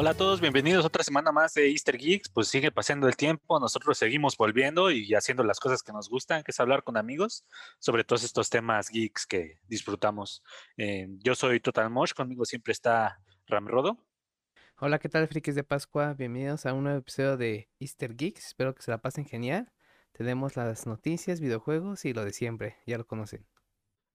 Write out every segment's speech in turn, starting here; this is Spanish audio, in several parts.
Hola a todos, bienvenidos otra semana más de Easter Geeks. Pues sigue pasando el tiempo, nosotros seguimos volviendo y haciendo las cosas que nos gustan, que es hablar con amigos sobre todos estos temas geeks que disfrutamos. Eh, yo soy Total Mosh, conmigo siempre está Ramrodo. Hola, ¿qué tal, frikis de Pascua? Bienvenidos a un nuevo episodio de Easter Geeks. Espero que se la pasen genial. Tenemos las noticias, videojuegos y lo de siempre, ya lo conocen.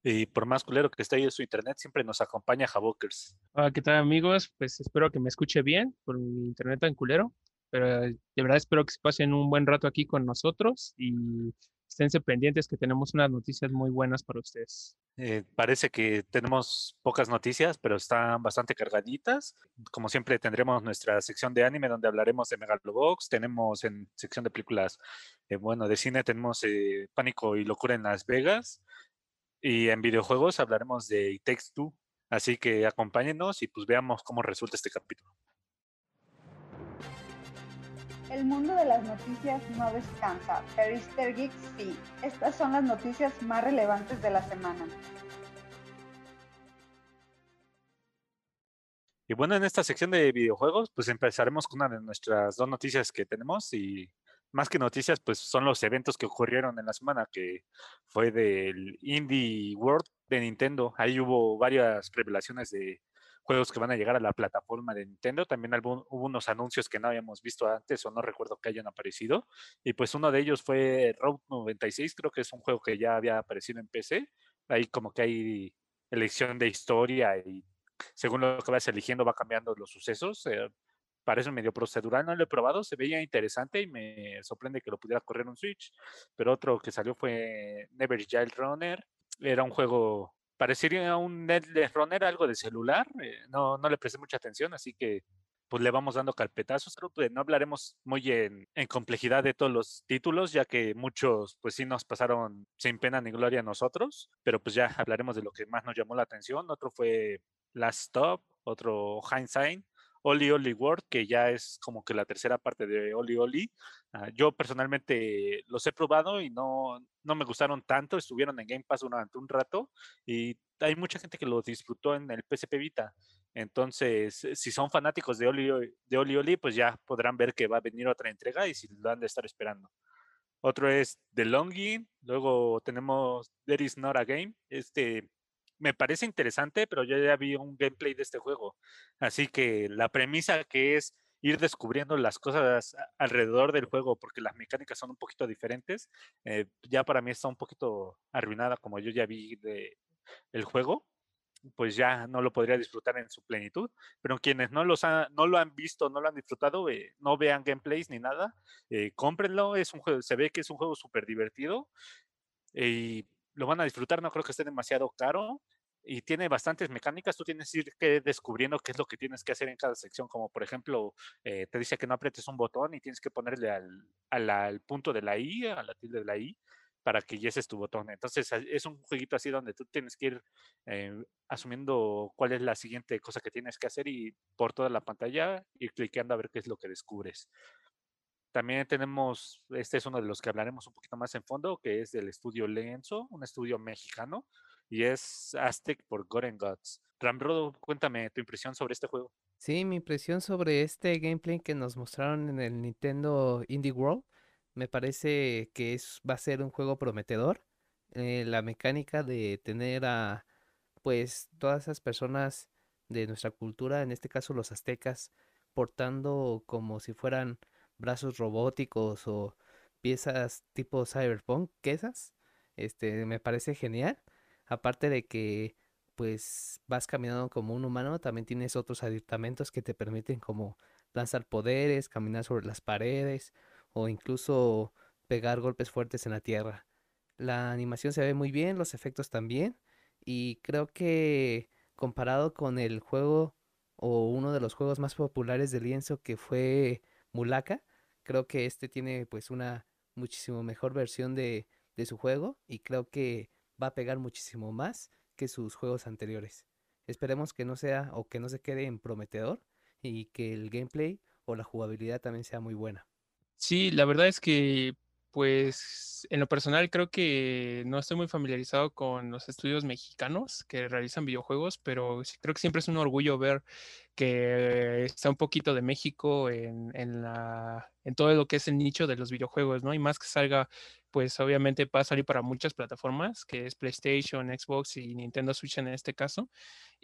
Y por más culero que esté ahí en su internet, siempre nos acompaña Javokers. Hola, ¿qué tal amigos? Pues espero que me escuche bien por mi internet tan culero. Pero eh, de verdad espero que se pasen un buen rato aquí con nosotros y esténse pendientes que tenemos unas noticias muy buenas para ustedes. Eh, parece que tenemos pocas noticias, pero están bastante cargaditas. Como siempre tendremos nuestra sección de anime donde hablaremos de Megalobox. Tenemos en sección de películas, eh, bueno, de cine tenemos Pánico y Locura en Las Vegas. Y en videojuegos hablaremos de It Takes Two. Así que acompáñenos y pues veamos cómo resulta este capítulo. El mundo de las noticias no descansa, pero Easter Geeks sí. Estas son las noticias más relevantes de la semana. Y bueno, en esta sección de videojuegos, pues empezaremos con una de nuestras dos noticias que tenemos y más que noticias, pues son los eventos que ocurrieron en la semana, que fue del Indie World de Nintendo. Ahí hubo varias revelaciones de juegos que van a llegar a la plataforma de Nintendo. También hubo unos anuncios que no habíamos visto antes o no recuerdo que hayan aparecido. Y pues uno de ellos fue Road 96, creo que es un juego que ya había aparecido en PC. Ahí como que hay elección de historia y según lo que vas eligiendo va cambiando los sucesos. Eh, parece medio procedural, no lo he probado, se veía interesante y me sorprende que lo pudiera correr un Switch. Pero otro que salió fue Never Child Runner, era un juego, parecería un Netless Runner, algo de celular, eh, no, no le presté mucha atención, así que pues le vamos dando carpetazos. No hablaremos muy en, en, complejidad de todos los títulos, ya que muchos pues sí nos pasaron sin pena ni gloria a nosotros, pero pues ya hablaremos de lo que más nos llamó la atención. Otro fue Last Stop, otro Hindsight, Oli Oli World, que ya es como que la tercera parte de Oli Oli. Ah, yo personalmente los he probado y no, no me gustaron tanto, estuvieron en Game Pass durante un rato y hay mucha gente que los disfrutó en el PSP Vita. Entonces, si son fanáticos de Oli, de Oli Oli, pues ya podrán ver que va a venir otra entrega y si lo han de estar esperando. Otro es The Longing, luego tenemos There is not a game, este me parece interesante, pero yo ya vi un gameplay de este juego. Así que la premisa que es ir descubriendo las cosas alrededor del juego, porque las mecánicas son un poquito diferentes, eh, ya para mí está un poquito arruinada como yo ya vi de el juego pues ya no lo podría disfrutar en su plenitud. Pero quienes no, los no lo han visto, no lo han disfrutado, eh, no vean gameplays ni nada, eh, cómprenlo. Es un juego, se ve que es un juego súper divertido y lo van a disfrutar. No creo que esté demasiado caro y tiene bastantes mecánicas, tú tienes que ir descubriendo qué es lo que tienes que hacer en cada sección, como por ejemplo, eh, te dice que no aprietes un botón y tienes que ponerle al, al, punto de la I, a la tilde de la I, para que yeses tu botón. Entonces es un jueguito así donde tú tienes que ir eh, asumiendo cuál es la siguiente cosa que tienes que hacer y por toda la pantalla ir cliqueando a ver qué es lo que descubres. También tenemos, este es uno de los que hablaremos un poquito más en fondo, que es del estudio Lenzo, un estudio mexicano, y es Aztec por Goren Gods. Ramrodo, cuéntame tu impresión sobre este juego. Sí, mi impresión sobre este gameplay que nos mostraron en el Nintendo Indie World, me parece que es, va a ser un juego prometedor. Eh, la mecánica de tener a, pues, todas esas personas de nuestra cultura, en este caso los aztecas, portando como si fueran brazos robóticos o piezas tipo cyberpunk, que esas, este, me parece genial. Aparte de que pues vas caminando como un humano, también tienes otros aditamentos que te permiten como lanzar poderes, caminar sobre las paredes o incluso pegar golpes fuertes en la tierra. La animación se ve muy bien, los efectos también y creo que comparado con el juego o uno de los juegos más populares de lienzo que fue Mulaka, Creo que este tiene pues una muchísimo mejor versión de, de su juego y creo que va a pegar muchísimo más que sus juegos anteriores. Esperemos que no sea o que no se quede en prometedor y que el gameplay o la jugabilidad también sea muy buena. Sí, la verdad es que pues en lo personal creo que no estoy muy familiarizado con los estudios mexicanos que realizan videojuegos, pero creo que siempre es un orgullo ver que está un poquito de México en, todo lo que es el nicho de los videojuegos, ¿no? Y más que salga, pues obviamente va a salir para muchas plataformas, que es PlayStation, Xbox y Nintendo Switch en este caso.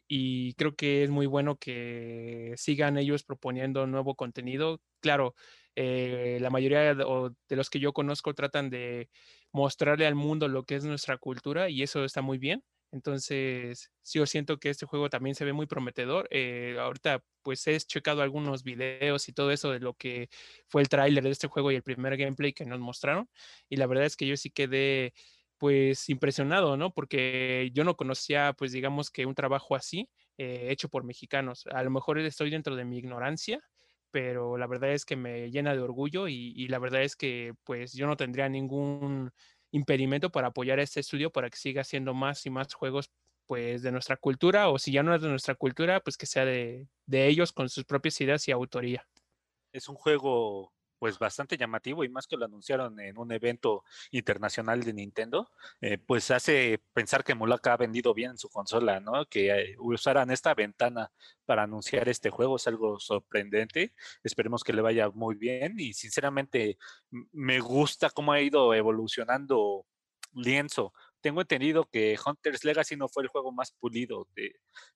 Y creo que es muy bueno que sigan ellos proponiendo nuevo contenido. Claro, eh, la mayoría de, de, los que yo conozco tratan de mostrarle al mundo lo que es nuestra cultura y eso está muy bien. Entonces, sí, yo siento que este juego también se ve muy prometedor. Eh, ahorita, pues he checado algunos videos y todo eso de lo que fue el tráiler de este juego y el primer gameplay que nos mostraron. Y la verdad es que yo sí quedé, pues, impresionado, ¿no? Porque yo no conocía, pues, digamos que un trabajo así, eh, hecho por mexicanos. A lo mejor estoy dentro de mi ignorancia, pero la verdad es que me llena de orgullo y, y, la verdad es que pues yo no tendría ningún impedimento para apoyar este estudio para que siga haciendo más y más juegos pues de nuestra cultura o si ya no es de nuestra cultura pues que sea de, de ellos con sus propias ideas y autoría. Es un juego pues bastante llamativo y más que lo anunciaron en un evento internacional de Nintendo, eh, pues hace pensar que Mulaka ha vendido bien su consola, ¿no? Que eh, usaran esta ventana para anunciar este juego es algo sorprendente. Esperemos que le vaya muy bien y sinceramente me gusta cómo ha ido evolucionando Lienzo tengo entendido que Hunter's Legacy no fue el juego más pulido,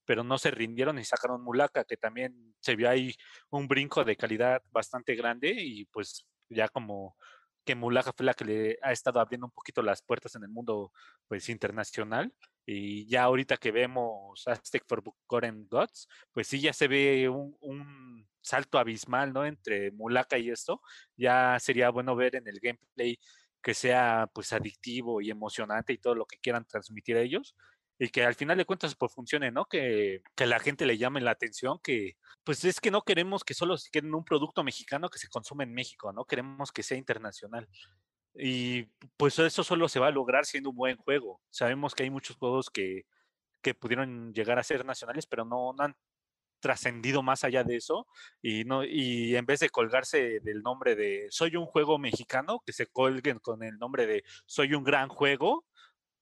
pero no se rindieron y sacaron Mulaka, que también se vio ahí un brinco de calidad bastante grande y pues ya como que Mulaka fue la que le ha estado abriendo un poquito las puertas en el mundo pues internacional y ya ahorita que vemos Aztec for Forgotten Gods, pues sí ya se ve un, un salto abismal, ¿no? Entre Mulaka y esto, ya sería bueno ver en el gameplay que sea pues adictivo y emocionante y todo lo que quieran transmitir a ellos y que al final de cuentas pues funcione, ¿no? Que, que la gente le llame la atención, que pues es que no queremos que solo se quede un producto mexicano que se consume en México, ¿no? Queremos que sea internacional. Y pues eso solo se va a lograr siendo un buen juego. Sabemos que hay muchos juegos que, que pudieron llegar a ser nacionales, pero no, no han trascendido más allá de eso y no y en vez de colgarse del nombre de soy un juego mexicano que se colguen con el nombre de soy un gran juego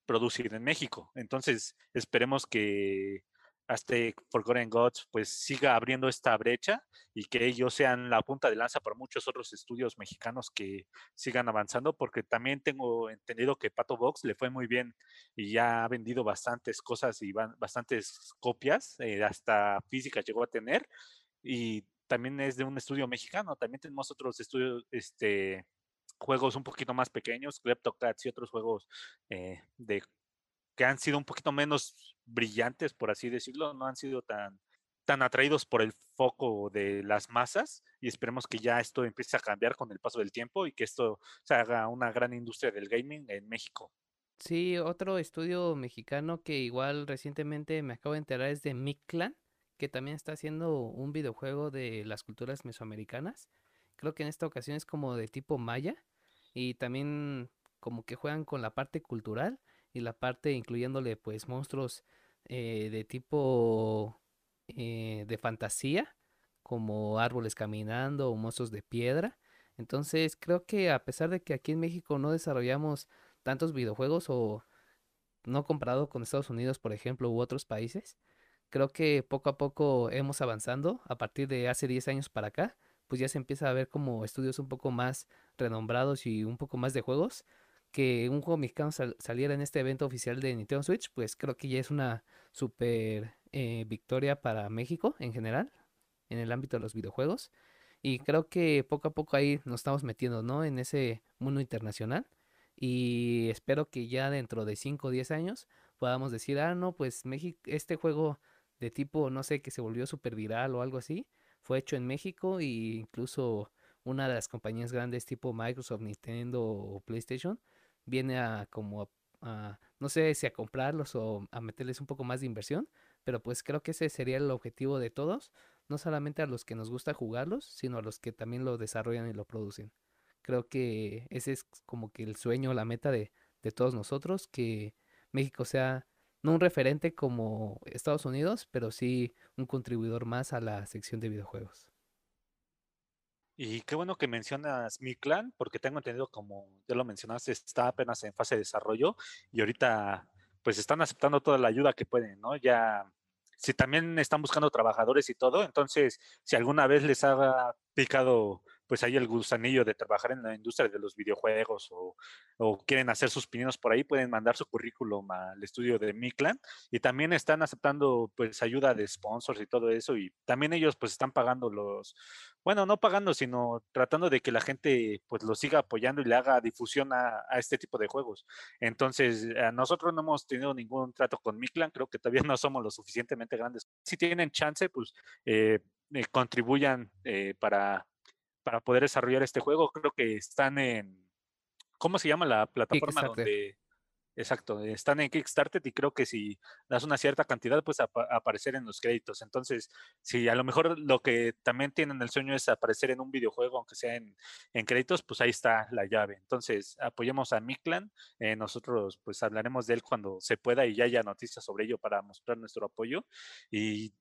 producido en México. Entonces esperemos que Aztec Forgotten Gods pues siga abriendo esta brecha y que ellos sean la punta de lanza para muchos otros estudios mexicanos que sigan avanzando, porque también tengo entendido que Pato Box le fue muy bien y ya ha vendido bastantes cosas y bastantes copias, eh, hasta física llegó a tener, y también es de un estudio mexicano, también tenemos otros estudios, este juegos un poquito más pequeños, Kleptocats y otros juegos eh, de que han sido un poquito menos brillantes, por así decirlo, no han sido tan, tan atraídos por el foco de las masas y esperemos que ya esto empiece a cambiar con el paso del tiempo y que esto se haga una gran industria del gaming en México. Sí, otro estudio mexicano que igual recientemente me acabo de enterar es de Mictlan, que también está haciendo un videojuego de las culturas mesoamericanas. Creo que en esta ocasión es como de tipo maya y también como que juegan con la parte cultural y la parte incluyéndole pues monstruos eh, de tipo eh, de fantasía como árboles caminando o monstruos de piedra. Entonces creo que a pesar de que aquí en México no desarrollamos tantos videojuegos o no comparado con Estados Unidos por ejemplo u otros países creo que poco a poco hemos avanzando. A partir de hace 10 años para acá pues ya se empieza a ver como estudios un poco más renombrados y un poco más de juegos que un juego mexicano saliera en este evento oficial de Nintendo Switch, pues creo que ya es una super eh, victoria para México en general, en el ámbito de los videojuegos. Y creo que poco a poco ahí nos estamos metiendo, ¿no? En ese mundo internacional. Y espero que ya dentro de 5 o 10 años podamos decir, ah, no, pues México, este juego de tipo, no sé, que se volvió super viral o algo así, fue hecho en México e incluso una de las compañías grandes tipo Microsoft, Nintendo o PlayStation viene a como a, no sé si a comprarlos o a meterles un poco más de inversión, pero pues creo que ese sería el objetivo de todos, no solamente a los que nos gusta jugarlos, sino a los que también lo desarrollan y lo producen. Creo que ese es como que el sueño, la meta de, de todos nosotros, que México sea no un referente como Estados Unidos, pero sí un contribuidor más a la sección de videojuegos. Y qué bueno que mencionas mi clan, porque tengo entendido, como ya lo mencionaste, está apenas en fase de desarrollo y ahorita pues están aceptando toda la ayuda que pueden, ¿no? Ya, si también están buscando trabajadores y todo, entonces si alguna vez les ha picado pues ahí el gusanillo de trabajar en la industria de los videojuegos o, quieren hacer sus pininos por ahí, pueden mandar su currículum al estudio de Miclan y también están aceptando pues ayuda de sponsors y todo eso y también ellos pues están pagando los, bueno, no pagando, sino tratando de que la gente pues lo siga apoyando y le haga difusión a, este tipo de juegos. Entonces, nosotros no hemos tenido ningún trato con Miclan, creo que todavía no somos lo suficientemente grandes. Si tienen chance, pues eh, eh, contribuyan eh, para para poder desarrollar este juego. Creo que están en, ¿cómo se llama la plataforma donde... Exacto, están en Kickstarter y creo que si das una cierta cantidad, pues aparecer en los créditos. Entonces, si a lo mejor lo que también tienen el sueño es aparecer en un videojuego, aunque sea en, créditos, pues ahí está la llave. Entonces, apoyemos a Miklan. Eh, nosotros pues hablaremos de él cuando se pueda y ya haya noticias sobre ello para mostrar nuestro apoyo. Y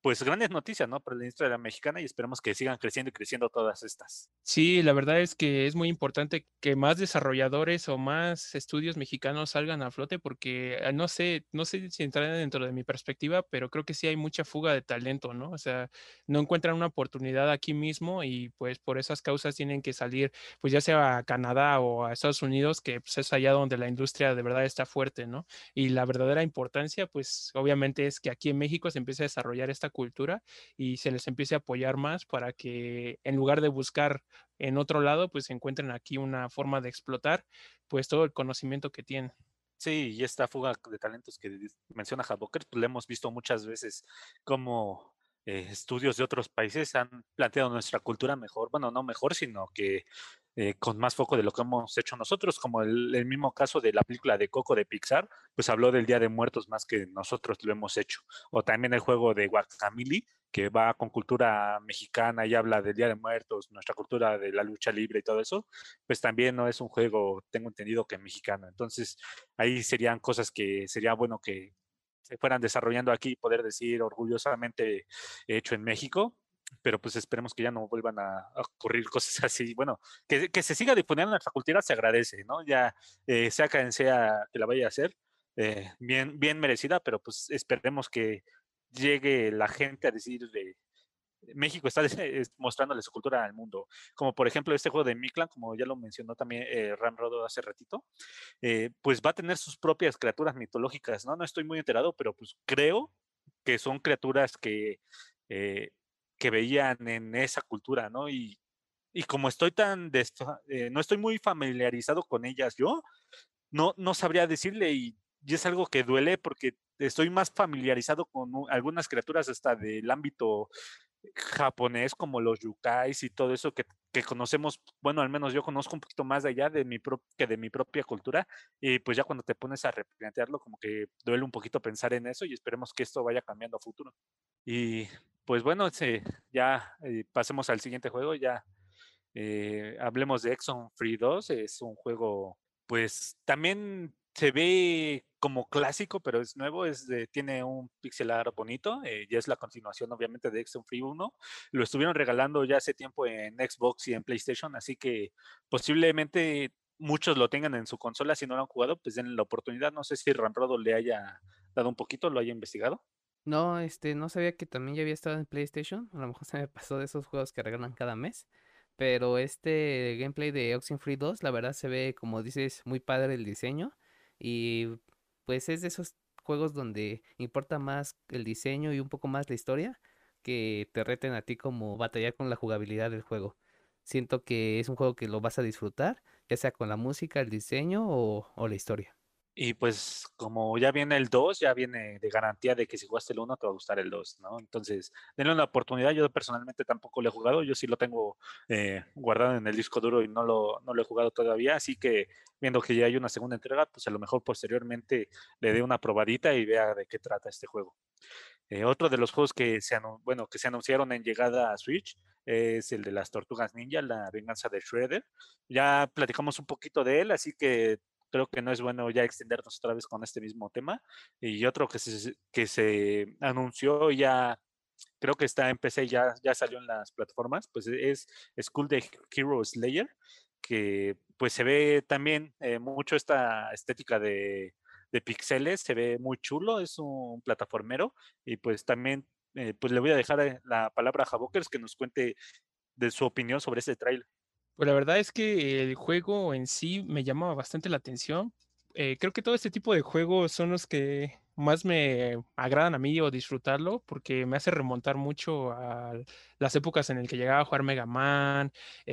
pues grandes noticias, ¿no? Para la industria mexicana y esperemos que sigan creciendo y creciendo todas estas. Sí, la verdad es que es muy importante que más desarrolladores o más estudios mexicanos salgan a flote porque ah, no sé, no sé si entra dentro de mi perspectiva, pero creo que sí hay mucha fuga de talento, ¿no? O sea, no encuentran una oportunidad aquí mismo y pues por esas causas tienen que salir, pues ya sea a Canadá o a Estados Unidos, que pues, es allá donde la industria de verdad está fuerte, ¿no? Y la verdadera importancia, pues obviamente es que aquí en México se empiece a desarrollar esta cultura y se les empiece a apoyar más para que en lugar de buscar en otro lado, pues encuentren aquí una forma de explotar pues todo el conocimiento que tienen. Sí, y esta fuga de talentos que menciona Havoker, pues le hemos visto muchas veces como eh, estudios de otros países han planteado nuestra cultura mejor, bueno, no mejor, sino que eh, con más foco de lo que hemos hecho nosotros, como el, mismo caso de la película de Coco de Pixar, pues habló del Día de Muertos más que nosotros lo hemos hecho. O también el juego de Guacamili, que va con cultura mexicana y habla del Día de Muertos, nuestra cultura de la lucha libre y todo eso, pues también no es un juego, tengo entendido que mexicano. Entonces, ahí serían cosas que sería bueno que se fueran desarrollando aquí y poder decir orgullosamente hecho en México pero pues esperemos que ya no vuelvan a, ocurrir cosas así. Bueno, que, que, se siga difundiendo nuestra cultura se agradece, ¿no? Ya eh, sea quien sea que la vaya a hacer, eh, bien, bien merecida, pero pues esperemos que llegue la gente a decir de México está mostrándole su cultura al mundo. Como por ejemplo este juego de Miklan, como ya lo mencionó también eh, Ram Rodo hace ratito, eh, pues va a tener sus propias criaturas mitológicas, ¿no? No estoy muy enterado, pero pues creo que son criaturas que que veían en esa cultura, ¿no? Y, y como estoy tan, eh, no estoy muy familiarizado con ellas yo, no, no sabría decirle y, y, es algo que duele porque estoy más familiarizado con algunas criaturas hasta del ámbito japonés como los yukais y todo eso que, que, conocemos, bueno, al menos yo conozco un poquito más de allá de mi que de mi propia cultura y pues ya cuando te pones a replantearlo como que duele un poquito pensar en eso y esperemos que esto vaya cambiando a futuro. Y pues bueno, ya eh, pasemos al siguiente juego, ya eh, hablemos de Exxon Free 2, es un juego, pues también se ve como clásico, pero es nuevo, es tiene un pixel art bonito, eh, ya es la continuación obviamente de Exxon Free 1, lo estuvieron regalando ya hace tiempo en Xbox y en PlayStation, así que posiblemente muchos lo tengan en su consola, si no lo han jugado, pues den la oportunidad, no sé si Ramrodo le haya dado un poquito, lo haya investigado. No, este, no sabía que también ya había estado en PlayStation. A lo mejor se me pasó de esos juegos que regalan cada mes. Pero este gameplay de Oxenfree 2, la verdad se ve, como dices, muy padre el diseño. Y pues es de esos juegos donde importa más el diseño y un poco más la historia que te reten a ti como batallar con la jugabilidad del juego. Siento que es un juego que lo vas a disfrutar, ya sea con la música, el diseño o, o la historia. Y pues como ya viene el 2, ya viene de garantía de que si jugaste el 1 te va a gustar el 2, ¿no? Entonces, denle una oportunidad. Yo personalmente tampoco lo he jugado, yo sí lo tengo eh, guardado en el disco duro y no lo, no lo he jugado todavía, así que viendo que ya hay una segunda entrega, pues a lo mejor posteriormente le dé una probadita y vea de qué trata este juego. Eh, otro de los juegos que se, bueno, que se anunciaron en llegada a Switch es el de las Tortugas Ninja, la venganza de Shredder. Ya platicamos un poquito de él, así que creo que no es bueno ya extendernos otra vez con este mismo tema. Y otro que se, que se anunció ya, creo que está en PC, ya, ya salió en las plataformas, pues es School de Hero Slayer, que pues se ve también eh, mucho esta estética de, de pixeles, se ve muy chulo, es un plataformero y pues también eh, pues le voy a dejar eh, la palabra a Javokers que nos cuente de su opinión sobre este trailer. Pues la verdad es que el juego en sí me llama bastante la atención. Eh, creo que todo este tipo de juegos son los que más me agradan a mí o disfrutarlo porque me hace remontar mucho a las épocas en el que llegaba a jugar Mega Man,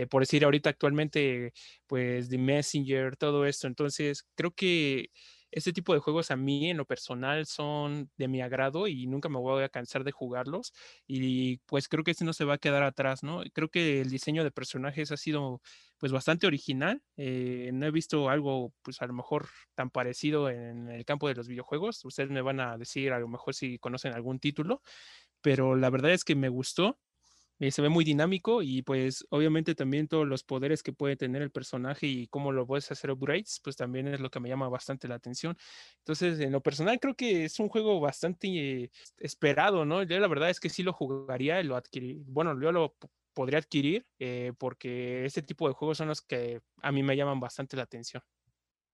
por decir ahorita actualmente pues The Messenger, todo esto. Entonces creo que este tipo de juegos a mí en lo personal son de mi agrado y nunca me voy a cansar de jugarlos y pues creo que este no se va a quedar atrás, ¿no? Creo que el diseño de personajes ha sido pues bastante original, eh, no he visto algo pues a lo mejor tan parecido en el campo de los videojuegos, ustedes me van a decir a lo mejor si conocen algún título, pero la verdad es que me gustó eh, se ve muy dinámico y pues obviamente también todos los poderes que puede tener el personaje y cómo lo puedes hacer upgrades, pues también es lo que me llama bastante la atención. Entonces, en lo personal creo que es un juego bastante esperado, ¿no? Yo la verdad es que sí lo jugaría lo adquirí. Bueno, yo lo podría adquirir eh, porque este tipo de juegos son los que a mí me llaman bastante la atención.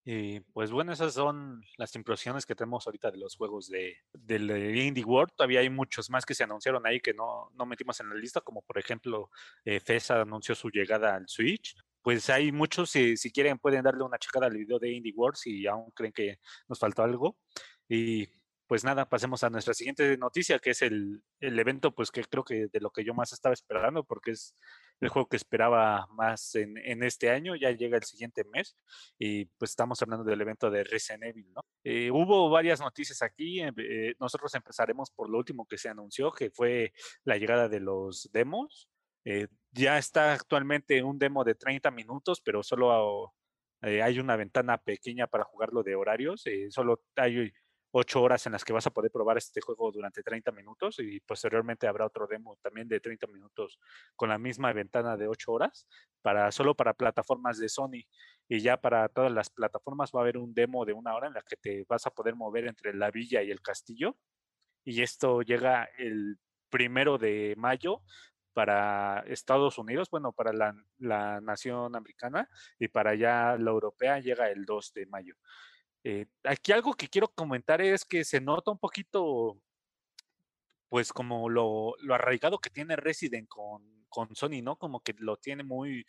Y pues bueno, esas son las impresiones que tenemos ahorita de los juegos de, del Indie World. Todavía hay muchos más que se anunciaron ahí que no, no metimos en la lista, como por ejemplo eh, FESA anunció su llegada al Switch. Pues hay muchos, si, si quieren pueden darle una checada al video de Indie World si aún creen que nos faltó algo. Y pues nada, pasemos a nuestra siguiente noticia, que es el, evento, pues que creo que de lo que yo más estaba esperando, porque es el juego que esperaba más en, este año, ya llega el siguiente mes, y pues estamos hablando del evento de Resident Evil, ¿no? Eh, hubo varias noticias aquí, eh, eh, nosotros empezaremos por lo último que se anunció, que fue la llegada de los demos. ya está actualmente un demo de 30 minutos, pero solo hay una ventana pequeña para jugarlo de horarios, solo hay ocho horas en las que vas a poder probar este juego durante 30 minutos y posteriormente habrá otro demo también de 30 minutos con la misma ventana de ocho horas para solo para plataformas de Sony y ya para todas las plataformas va a haber un demo de una hora en la que te vas a poder mover entre la villa y el castillo y esto llega el primero de mayo para Estados Unidos, bueno, para la, la nación americana y para ya la europea llega el 2 de mayo. Eh, aquí algo que quiero comentar es que se nota un poquito, pues como lo, arraigado que tiene Resident con, con, Sony, ¿no? Como que lo tiene muy,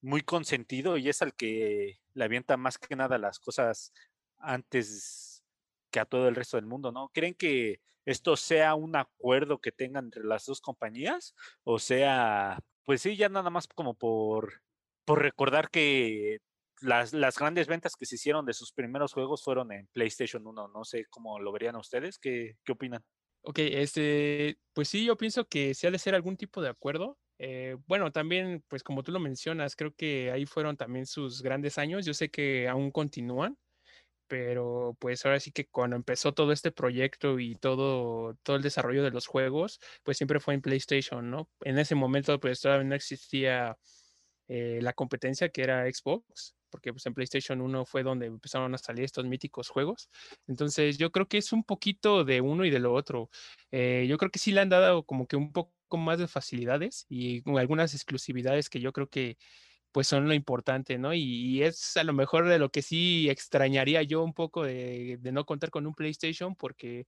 muy consentido y es al que le avienta más que nada las cosas antes que a todo el resto del mundo, ¿no? ¿Creen que esto sea un acuerdo que tengan entre las dos compañías? O sea, pues sí, ya nada más como por, por recordar que las, las, grandes ventas que se hicieron de sus primeros juegos fueron en PlayStation 1. No sé cómo lo verían ustedes. ¿Qué, qué opinan? Ok, este, pues sí, yo pienso que se ha de ser algún tipo de acuerdo. Eh, bueno, también, pues como tú lo mencionas, creo que ahí fueron también sus grandes años. Yo sé que aún continúan, pero pues ahora sí que cuando empezó todo este proyecto y todo, todo el desarrollo de los juegos, pues siempre fue en PlayStation, ¿no? En ese momento, pues todavía no existía eh, la competencia que era Xbox porque pues, en PlayStation 1 fue donde empezaron a salir estos míticos juegos. Entonces yo creo que es un poquito de uno y de lo otro. Eh, yo creo que sí le han dado como que un poco más de facilidades y algunas exclusividades que yo creo que pues son lo importante, ¿no? Y, es a lo mejor de lo que sí extrañaría yo un poco de, no contar con un PlayStation porque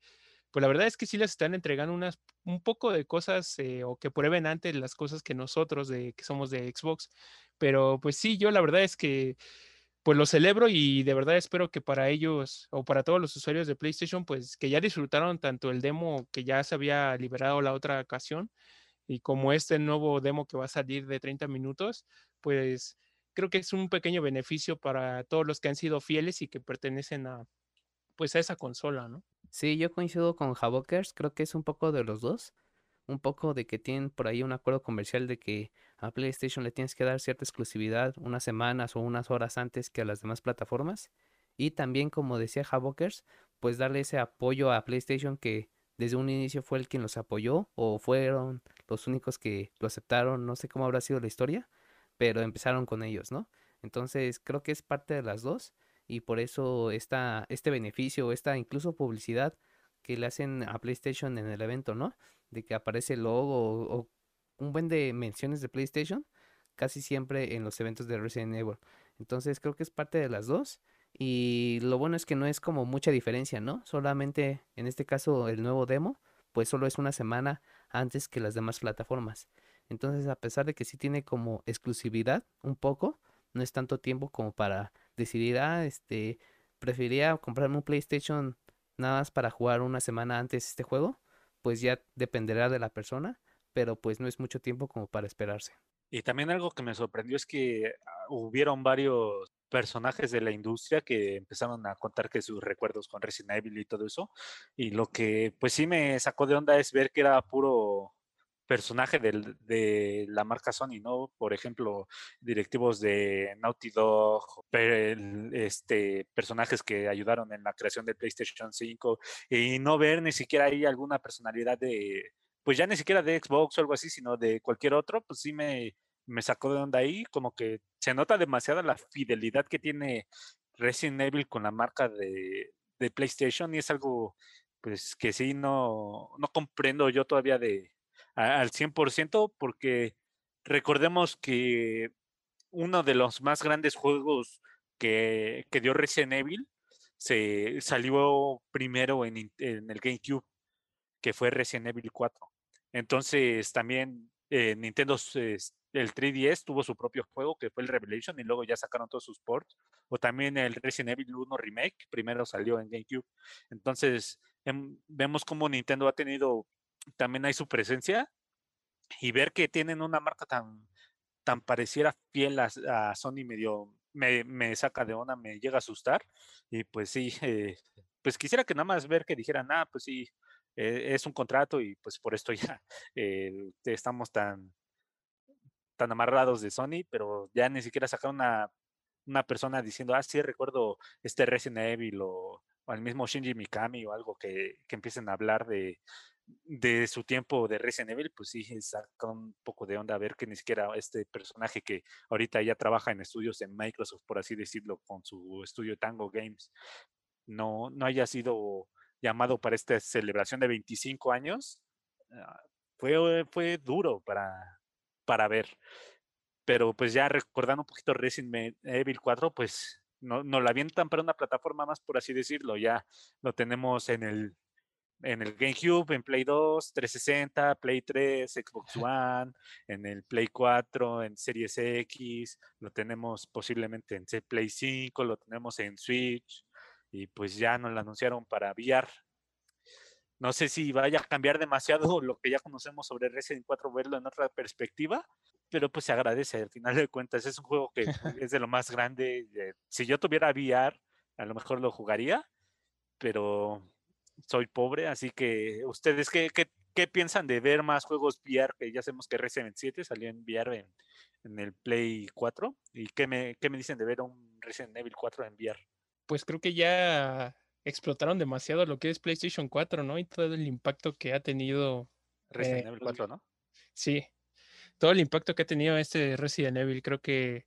pues la verdad es que sí les están entregando unas, un poco de cosas eh, o que prueben antes las cosas que nosotros de que somos de Xbox. Pero pues sí, yo la verdad es que pues lo celebro y de verdad espero que para ellos o para todos los usuarios de PlayStation, pues que ya disfrutaron tanto el demo que ya se había liberado la otra ocasión y como este nuevo demo que va a salir de 30 minutos, pues creo que es un pequeño beneficio para todos los que han sido fieles y que pertenecen a pues a esa consola, ¿no? Sí, yo coincido con Havokers, creo que es un poco de los dos un poco de que tienen por ahí un acuerdo comercial de que a PlayStation le tienes que dar cierta exclusividad unas semanas o unas horas antes que a las demás plataformas. Y también, como decía Havokers, pues darle ese apoyo a PlayStation que desde un inicio fue el quien los apoyó o fueron los únicos que lo aceptaron, no sé cómo habrá sido la historia, pero empezaron con ellos, ¿no? Entonces creo que es parte de las dos y por eso esta, este beneficio, esta incluso publicidad que le hacen a PlayStation en el evento, ¿no? De que aparece el logo o, un buen de menciones de PlayStation casi siempre en los eventos de Resident Evil. Entonces creo que es parte de las dos. Y lo bueno es que no es como mucha diferencia, ¿no? Solamente en este caso el nuevo demo, pues solo es una semana antes que las demás plataformas. Entonces, a pesar de que sí tiene como exclusividad un poco, no es tanto tiempo como para decidir, ah, este, preferiría comprarme un PlayStation nada más para jugar una semana antes este juego, pues ya dependerá de la persona, pero pues no es mucho tiempo como para esperarse. Y también algo que me sorprendió es que ah, hubieron varios personajes de la industria que empezaron a contar que sus recuerdos con Resident Evil y todo eso. Y lo que pues sí me sacó de onda es ver que era puro personaje de la marca Sony, ¿no? Por ejemplo, directivos de Naughty Dog, este, personajes que ayudaron en la creación del PlayStation 5 y no ver ni siquiera ahí alguna personalidad de, pues ya ni siquiera de Xbox o algo así, sino de cualquier otro, pues sí me, me sacó de onda ahí, como que se nota demasiada la fidelidad que tiene Resident Evil con la marca de, de PlayStation y es algo pues que sí no, no comprendo yo todavía de al 100% porque recordemos que uno de los más grandes juegos que, que dio Resident Evil se salió primero en, el GameCube, que fue Resident Evil 4. Entonces también eh, Nintendo, el 3DS tuvo su propio juego que fue el Revelation y luego ya sacaron todos sus ports. O también el Resident Evil 1 Remake, primero salió en GameCube. Entonces em, vemos cómo Nintendo ha tenido, también hay su presencia y ver que tienen una marca tan, tan pareciera fiel a, Sony medio me, me, saca de onda, me llega a asustar. Y pues sí, eh, pues quisiera que nada más ver que dijeran, ah, pues sí, eh, es un contrato y pues por esto ya eh, estamos tan, tan amarrados de Sony, pero ya ni siquiera sacar una, una persona diciendo, ah, sí, recuerdo este Resident Evil o, o al mismo Shinji Mikami o algo que, que empiecen a hablar de, de su tiempo de Resident Evil, pues sí, saca un poco de onda ver que ni siquiera este personaje que ahorita ya trabaja en estudios en Microsoft, por así decirlo, con su estudio Tango Games, no, no haya sido llamado para esta celebración de 25 años, ah, fue, fue duro para, para ver. Pero pues ya recordando un poquito Resident Evil 4, pues no, no la avientan para una plataforma más, por así decirlo. Ya lo tenemos en el, en el GameCube, en Play 2, 360, Play 3, Xbox One, en el Play 4, en Series X, lo tenemos posiblemente en Play 5, lo tenemos en Switch, y pues ya nos lo anunciaron para VR. No sé si vaya a cambiar demasiado lo que ya conocemos sobre Resident 4, verlo en otra perspectiva, pero pues se agradece. Al final de cuentas, es un juego que es de lo más grande. Si yo tuviera VR, a lo mejor lo jugaría, pero soy pobre, así que ustedes, ¿qué, qué, piensan de ver más juegos VR? Que ya sabemos que Resident 7 salió en VR en, en el Play 4. ¿Y qué me, qué me dicen de ver un Resident Evil 4 en VR? pues creo que ya explotaron demasiado lo que es PlayStation 4, ¿no? Y todo el impacto que ha tenido. Resident Evil 4, ¿no? Sí, todo el impacto que ha tenido este Resident Evil, creo que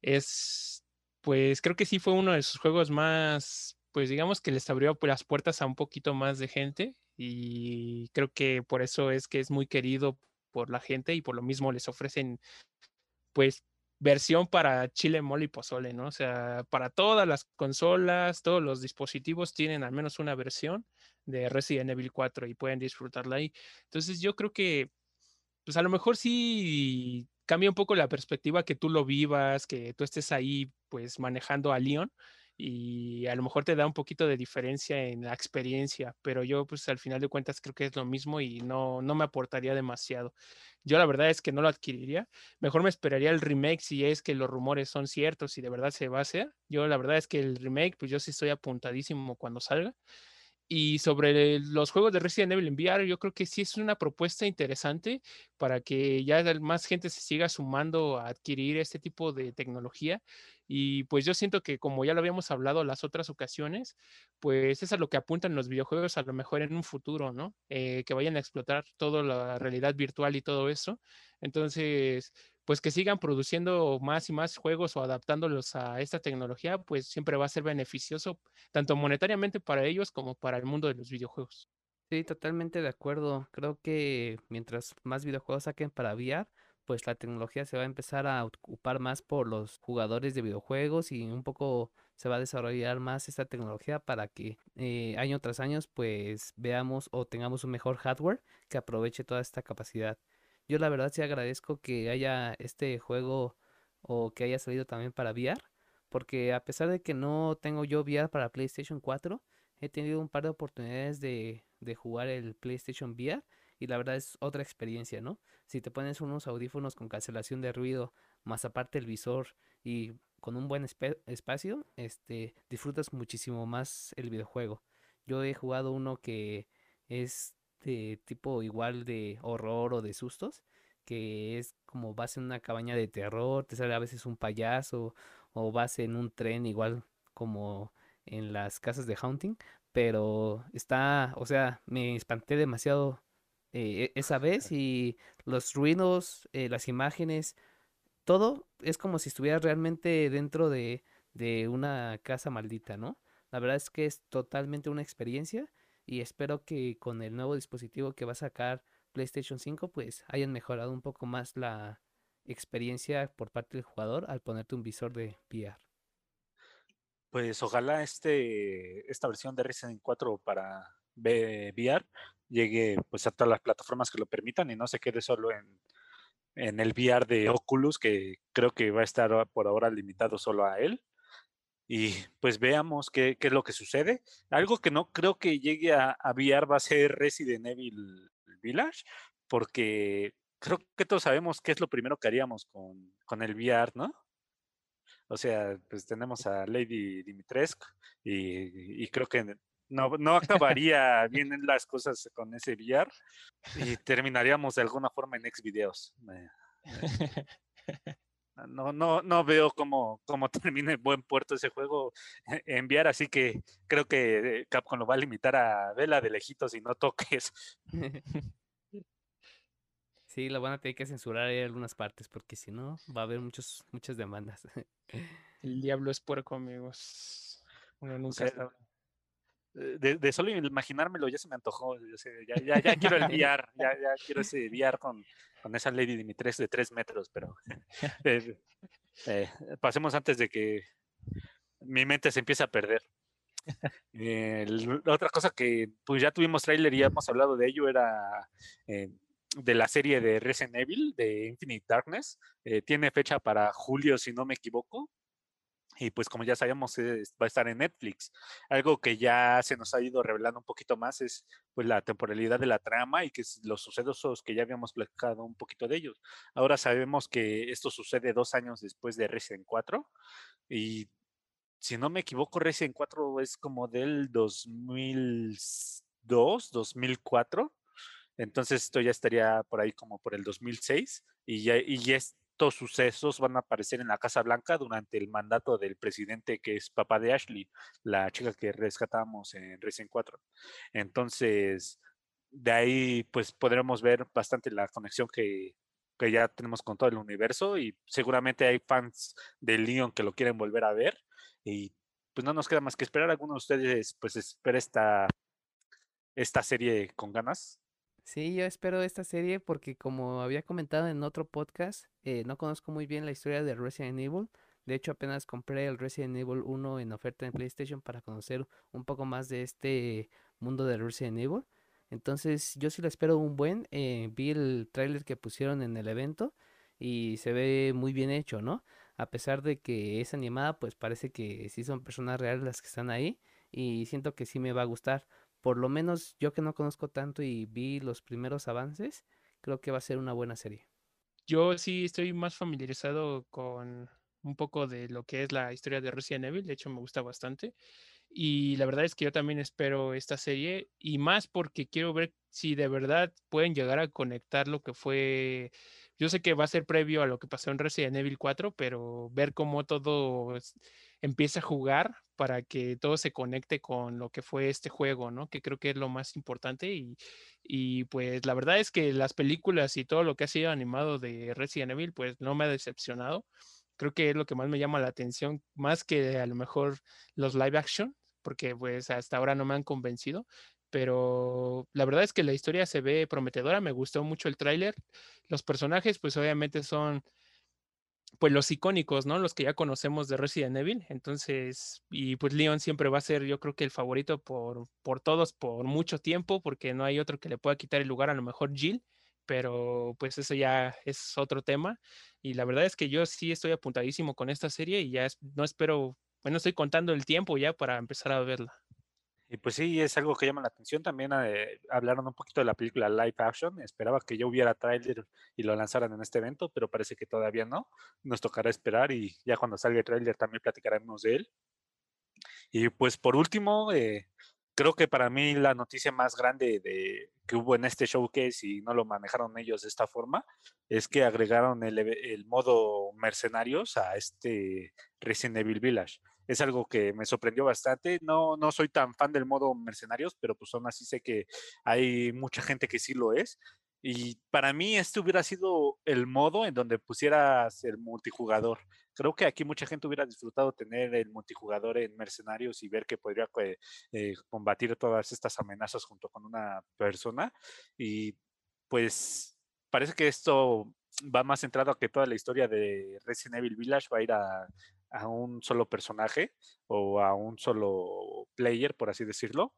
es, pues creo que sí fue uno de sus juegos más, pues digamos que les abrió las puertas a un poquito más de gente y creo que por eso es que es muy querido por la gente y por lo mismo les ofrecen pues versión para chile, mole y pozole, ¿no? O sea, para todas las consolas, todos los dispositivos tienen al menos una versión de Resident Evil 4 y pueden disfrutarla ahí. Entonces yo creo que, pues a lo mejor sí cambia un poco la perspectiva que tú lo vivas, que tú estés ahí pues manejando a Leon y a lo mejor te da un poquito de diferencia en la experiencia, pero yo pues al final de cuentas creo que es lo mismo y no, no me aportaría demasiado. Yo la verdad es que no lo adquiriría, mejor me esperaría el remake si es que los rumores son ciertos y de verdad se va a hacer. Yo la verdad es que el remake pues yo sí estoy apuntadísimo cuando salga. Y sobre los juegos de Resident Evil en VR, yo creo que sí es una propuesta interesante para que ya más gente se siga sumando a adquirir este tipo de tecnología Y pues yo siento que como ya lo habíamos hablado las otras ocasiones, pues es a lo que apuntan los videojuegos a lo mejor en un futuro, ¿no? Eh, que vayan a explotar toda la realidad virtual y todo eso. Entonces, pues que sigan produciendo más y más juegos o adaptándolos a esta tecnología, pues siempre va a ser beneficioso tanto monetariamente para ellos como para el mundo de los videojuegos. Sí, totalmente de acuerdo. Creo que mientras más videojuegos saquen para VR, pues la tecnología se va a empezar a ocupar más por los jugadores de videojuegos y un poco se va a desarrollar más esta tecnología para que eh, año tras año pues veamos o tengamos un mejor hardware que aproveche toda esta capacidad. Yo la verdad sí agradezco que haya este juego o que haya salido también para VR, porque a pesar de que no tengo yo VR para PlayStation 4, he tenido un par de oportunidades de, de jugar el PlayStation VR y la verdad es otra experiencia, ¿no? Si te pones unos audífonos con cancelación de ruido, más aparte el visor y con un buen espacio, este, disfrutas muchísimo más el videojuego. Yo he jugado uno que es de tipo igual de horror o de sustos, que es como vas en una cabaña de terror, te sale a veces un payaso, o vas en un tren igual como en las casas de Haunting, pero está, o sea, me espanté demasiado eh, e, esa vez y los ruidos, eh, las imágenes, todo es como si estuviera realmente dentro de, de una casa maldita, ¿no? La verdad es que es totalmente una experiencia y espero que con el nuevo dispositivo que va a sacar PlayStation 5 pues hayan mejorado un poco más la experiencia por parte del jugador al ponerte un visor de VR. Pues ojalá este, esta versión de Resident 4 para VR llegue pues a todas las plataformas que lo permitan y no se quede solo en, en el VR de Oculus, que creo que va a estar por ahora limitado solo a él y pues veamos qué, qué, es lo que sucede. Algo que no creo que llegue a, a VR va a ser Resident Evil Village, porque creo que todos sabemos qué es lo primero que haríamos con, con el VR, ¿no? O sea, pues tenemos a Lady Dimitrescu y, y creo que no, no acabaría bien en las cosas con ese VR y terminaríamos de alguna forma en ex videos. no, no, no veo cómo, cómo termine buen puerto ese juego e, enviar, así que creo que Capcom lo va a limitar a vela de lejitos y no toques. Sí, lo van a tener que censurar en algunas partes, porque si no, va a haber muchos, muchas demandas. El diablo es puerco, amigos. Uno nunca sabe. De, de, solo imaginármelo ya se me antojó. Ya, ya, ya quiero el VR, ya, ya quiero ese VR con, con esa Lady Dimitres de tres metros, pero eh, eh, pasemos antes de que mi mente se empiece a perder. Eh, la otra cosa que pues ya tuvimos trailer y ya hemos hablado de ello era eh, de la serie de Resident Evil de Infinite Darkness. Eh, tiene fecha para julio, si no me equivoco y pues como ya sabemos va a estar en Netflix. Algo que ya se nos ha ido revelando un poquito más es pues la temporalidad de la trama y que los sucesos que ya habíamos platicado un poquito de ellos. Ahora sabemos que esto sucede dos años después de Resident 4 y si no me equivoco Resident 4 es como del 2002, 2004. Entonces esto ya estaría por ahí como por el 2006 y ya, y es, estos sucesos van a aparecer en la Casa Blanca durante el mandato del presidente que es papá de Ashley, la chica que rescatamos en Resident 4. Entonces, de ahí pues podremos ver bastante la conexión que, que ya tenemos con todo el universo y seguramente hay fans de Leon que lo quieren volver a ver y pues no nos queda más que esperar. Algunos de ustedes pues espera esta, esta serie con ganas. Sí, yo espero esta serie porque como había comentado en otro podcast, eh, no conozco muy bien la historia de Resident Evil. De hecho, apenas compré el Resident Evil 1 en oferta en PlayStation para conocer un poco más de este mundo de Resident Evil. Entonces, yo sí le espero un buen. Eh, vi el tráiler que pusieron en el evento y se ve muy bien hecho, ¿no? A pesar de que es animada, pues parece que sí son personas reales las que están ahí y siento que sí me va a gustar por lo menos yo que no conozco tanto y vi los primeros avances, creo que va a ser una buena serie. Yo sí estoy más familiarizado con un poco de lo que es la historia de Resident Evil, de hecho me gusta bastante. Y la verdad es que yo también espero esta serie y más porque quiero ver si de verdad pueden llegar a conectar lo que fue yo sé que va a ser previo a lo que pasó en Resident Evil 4, pero ver cómo todo empieza a jugar para que todo se conecte con lo que fue este juego, ¿no? Que creo que es lo más importante y, y pues la verdad es que las películas y todo lo que ha sido animado de Resident Evil, pues no me ha decepcionado. Creo que es lo que más me llama la atención, más que a lo mejor los live action, porque pues hasta ahora no me han convencido, pero la verdad es que la historia se ve prometedora, me gustó mucho el tráiler. Los personajes pues obviamente son pues los icónicos, ¿no? Los que ya conocemos de Resident Evil. Entonces, y pues Leon siempre va a ser yo creo que el favorito por, por todos por mucho tiempo, porque no hay otro que le pueda quitar el lugar, a lo mejor Jill, pero pues eso ya es otro tema. Y la verdad es que yo sí estoy apuntadísimo con esta serie y ya no espero, bueno, estoy contando el tiempo ya para empezar a verla. Y pues sí, es algo que llama la atención. También eh, hablaron un poquito de la película Live Action. Esperaba que ya hubiera trailer y lo lanzaran en este evento, pero parece que todavía no. Nos tocará esperar y ya cuando salga el trailer también platicaremos de él. Y pues por último, eh, creo que para mí la noticia más grande de, que hubo en este showcase y no lo manejaron ellos de esta forma es que agregaron el, el modo mercenarios a este Resident Evil Village es algo que me sorprendió bastante. No, no soy tan fan del modo mercenarios, pero pues aún así sé que hay mucha gente que sí lo es. Y para mí este hubiera sido el modo en donde pusieras el multijugador. Creo que aquí mucha gente hubiera disfrutado tener el multijugador en Mercenarios y ver que podría eh, combatir todas estas amenazas junto con una persona. Y pues parece que esto va más centrado a que toda la historia de Resident Evil Village va a ir a, a un solo personaje o a un solo player, por así decirlo.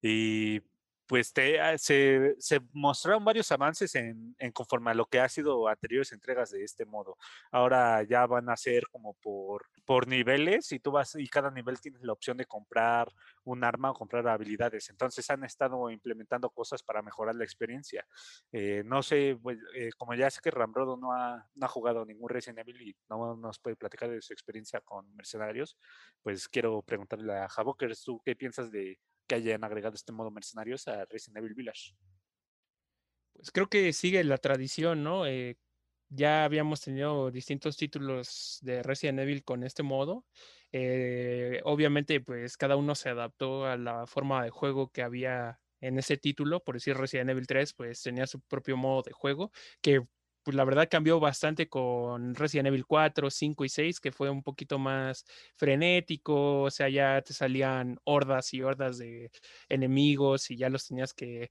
Y pues ah, se, mostraron varios avances en, en, conforme a lo que ha sido anteriores entregas de este modo. Ahora ya van a ser como por, niveles y tú vas y cada nivel tienes la opción de comprar un arma o comprar habilidades. Entonces han estado implementando cosas para mejorar la experiencia. Eh, no sé, pues, eh, como ya sé que Rambrodo no ha, no ha jugado ningún Resident Evil y no nos puede platicar de su experiencia con mercenarios, pues quiero preguntarle a Javokers, ¿tú qué piensas de que hayan agregado este modo mercenarios a Resident Evil Village. Pues creo que sigue la tradición, ¿no? Eh, ya habíamos tenido distintos títulos de Resident Evil con este modo. Eh, obviamente, pues cada uno se adaptó a la forma de juego que había en ese título. Por decir Resident Evil 3, pues tenía su propio modo de juego, que pues la verdad cambió bastante con Resident Evil 4, 5 y 6, que fue un poquito más frenético, o sea, ya te salían hordas y hordas de enemigos y ya los tenías que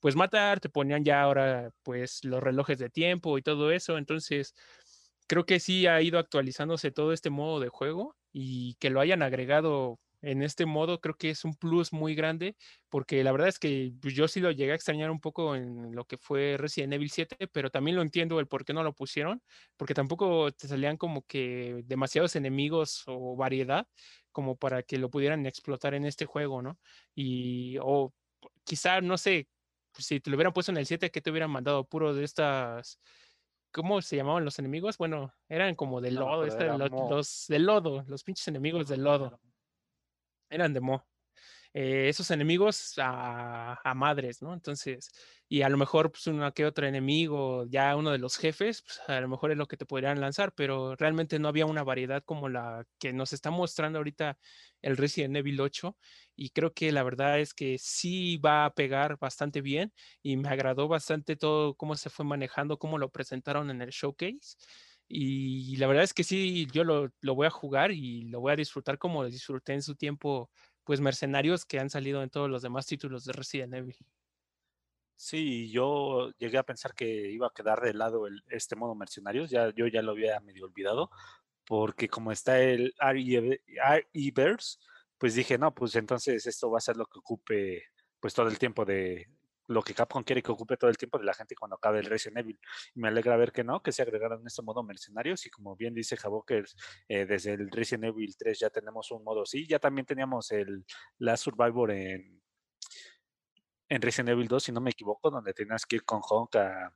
pues matar, te ponían ya ahora pues los relojes de tiempo y todo eso, entonces creo que sí ha ido actualizándose todo este modo de juego y que lo hayan agregado en este modo creo que es un plus muy grande porque la verdad es que pues, yo sí lo llegué a extrañar un poco en lo que fue Resident Evil 7, pero también lo entiendo el por qué no lo pusieron, porque tampoco te salían como que demasiados enemigos o variedad como para que lo pudieran explotar en este juego, ¿no? Y o quizá, no sé, pues, si te lo hubieran puesto en el 7, que te hubieran mandado puro de estas... ¿Cómo se llamaban los enemigos? Bueno, eran como de lodo, los, los de lodo, los pinches enemigos de lodo eran de Mo. Eh, esos enemigos a, madres, ¿no? Entonces, y a lo mejor pues uno que otro enemigo, ya uno de los jefes, pues, a lo mejor es lo que te podrían lanzar, pero realmente no había una variedad como la que nos está mostrando ahorita el Resident Evil 8 y creo que la verdad es que sí va a pegar bastante bien y me agradó bastante todo cómo se fue manejando, cómo lo presentaron en el showcase. Y la verdad es que sí, yo lo, lo, voy a jugar y lo voy a disfrutar como disfruté en su tiempo, pues mercenarios que han salido en todos los demás títulos de Resident Evil. Sí, yo llegué a pensar que iba a quedar de lado el, este modo mercenarios, ya, yo ya lo había medio olvidado, porque como está el RE-Verse, pues dije, no, pues entonces esto va a ser lo que ocupe pues todo el tiempo de, lo que Capcom quiere que ocupe todo el tiempo de la gente cuando acabe el Resident Evil. Y me alegra ver que no, que se agregaron en este modo mercenarios y como bien dice Javokers, eh, desde el Resident Evil 3 ya tenemos un modo sí, ya también teníamos el Last Survivor en, en Resident Evil 2, si no me equivoco, donde tenías que ir con Honk a,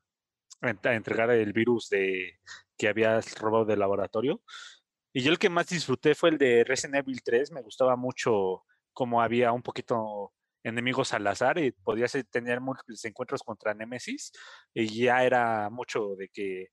a entregar el virus de que habías robado del laboratorio. Y yo el que más disfruté fue el de Resident Evil 3, me gustaba mucho como había un poquito enemigos al azar y podías eh, tener múltiples encuentros contra Nemesis y ya era mucho de que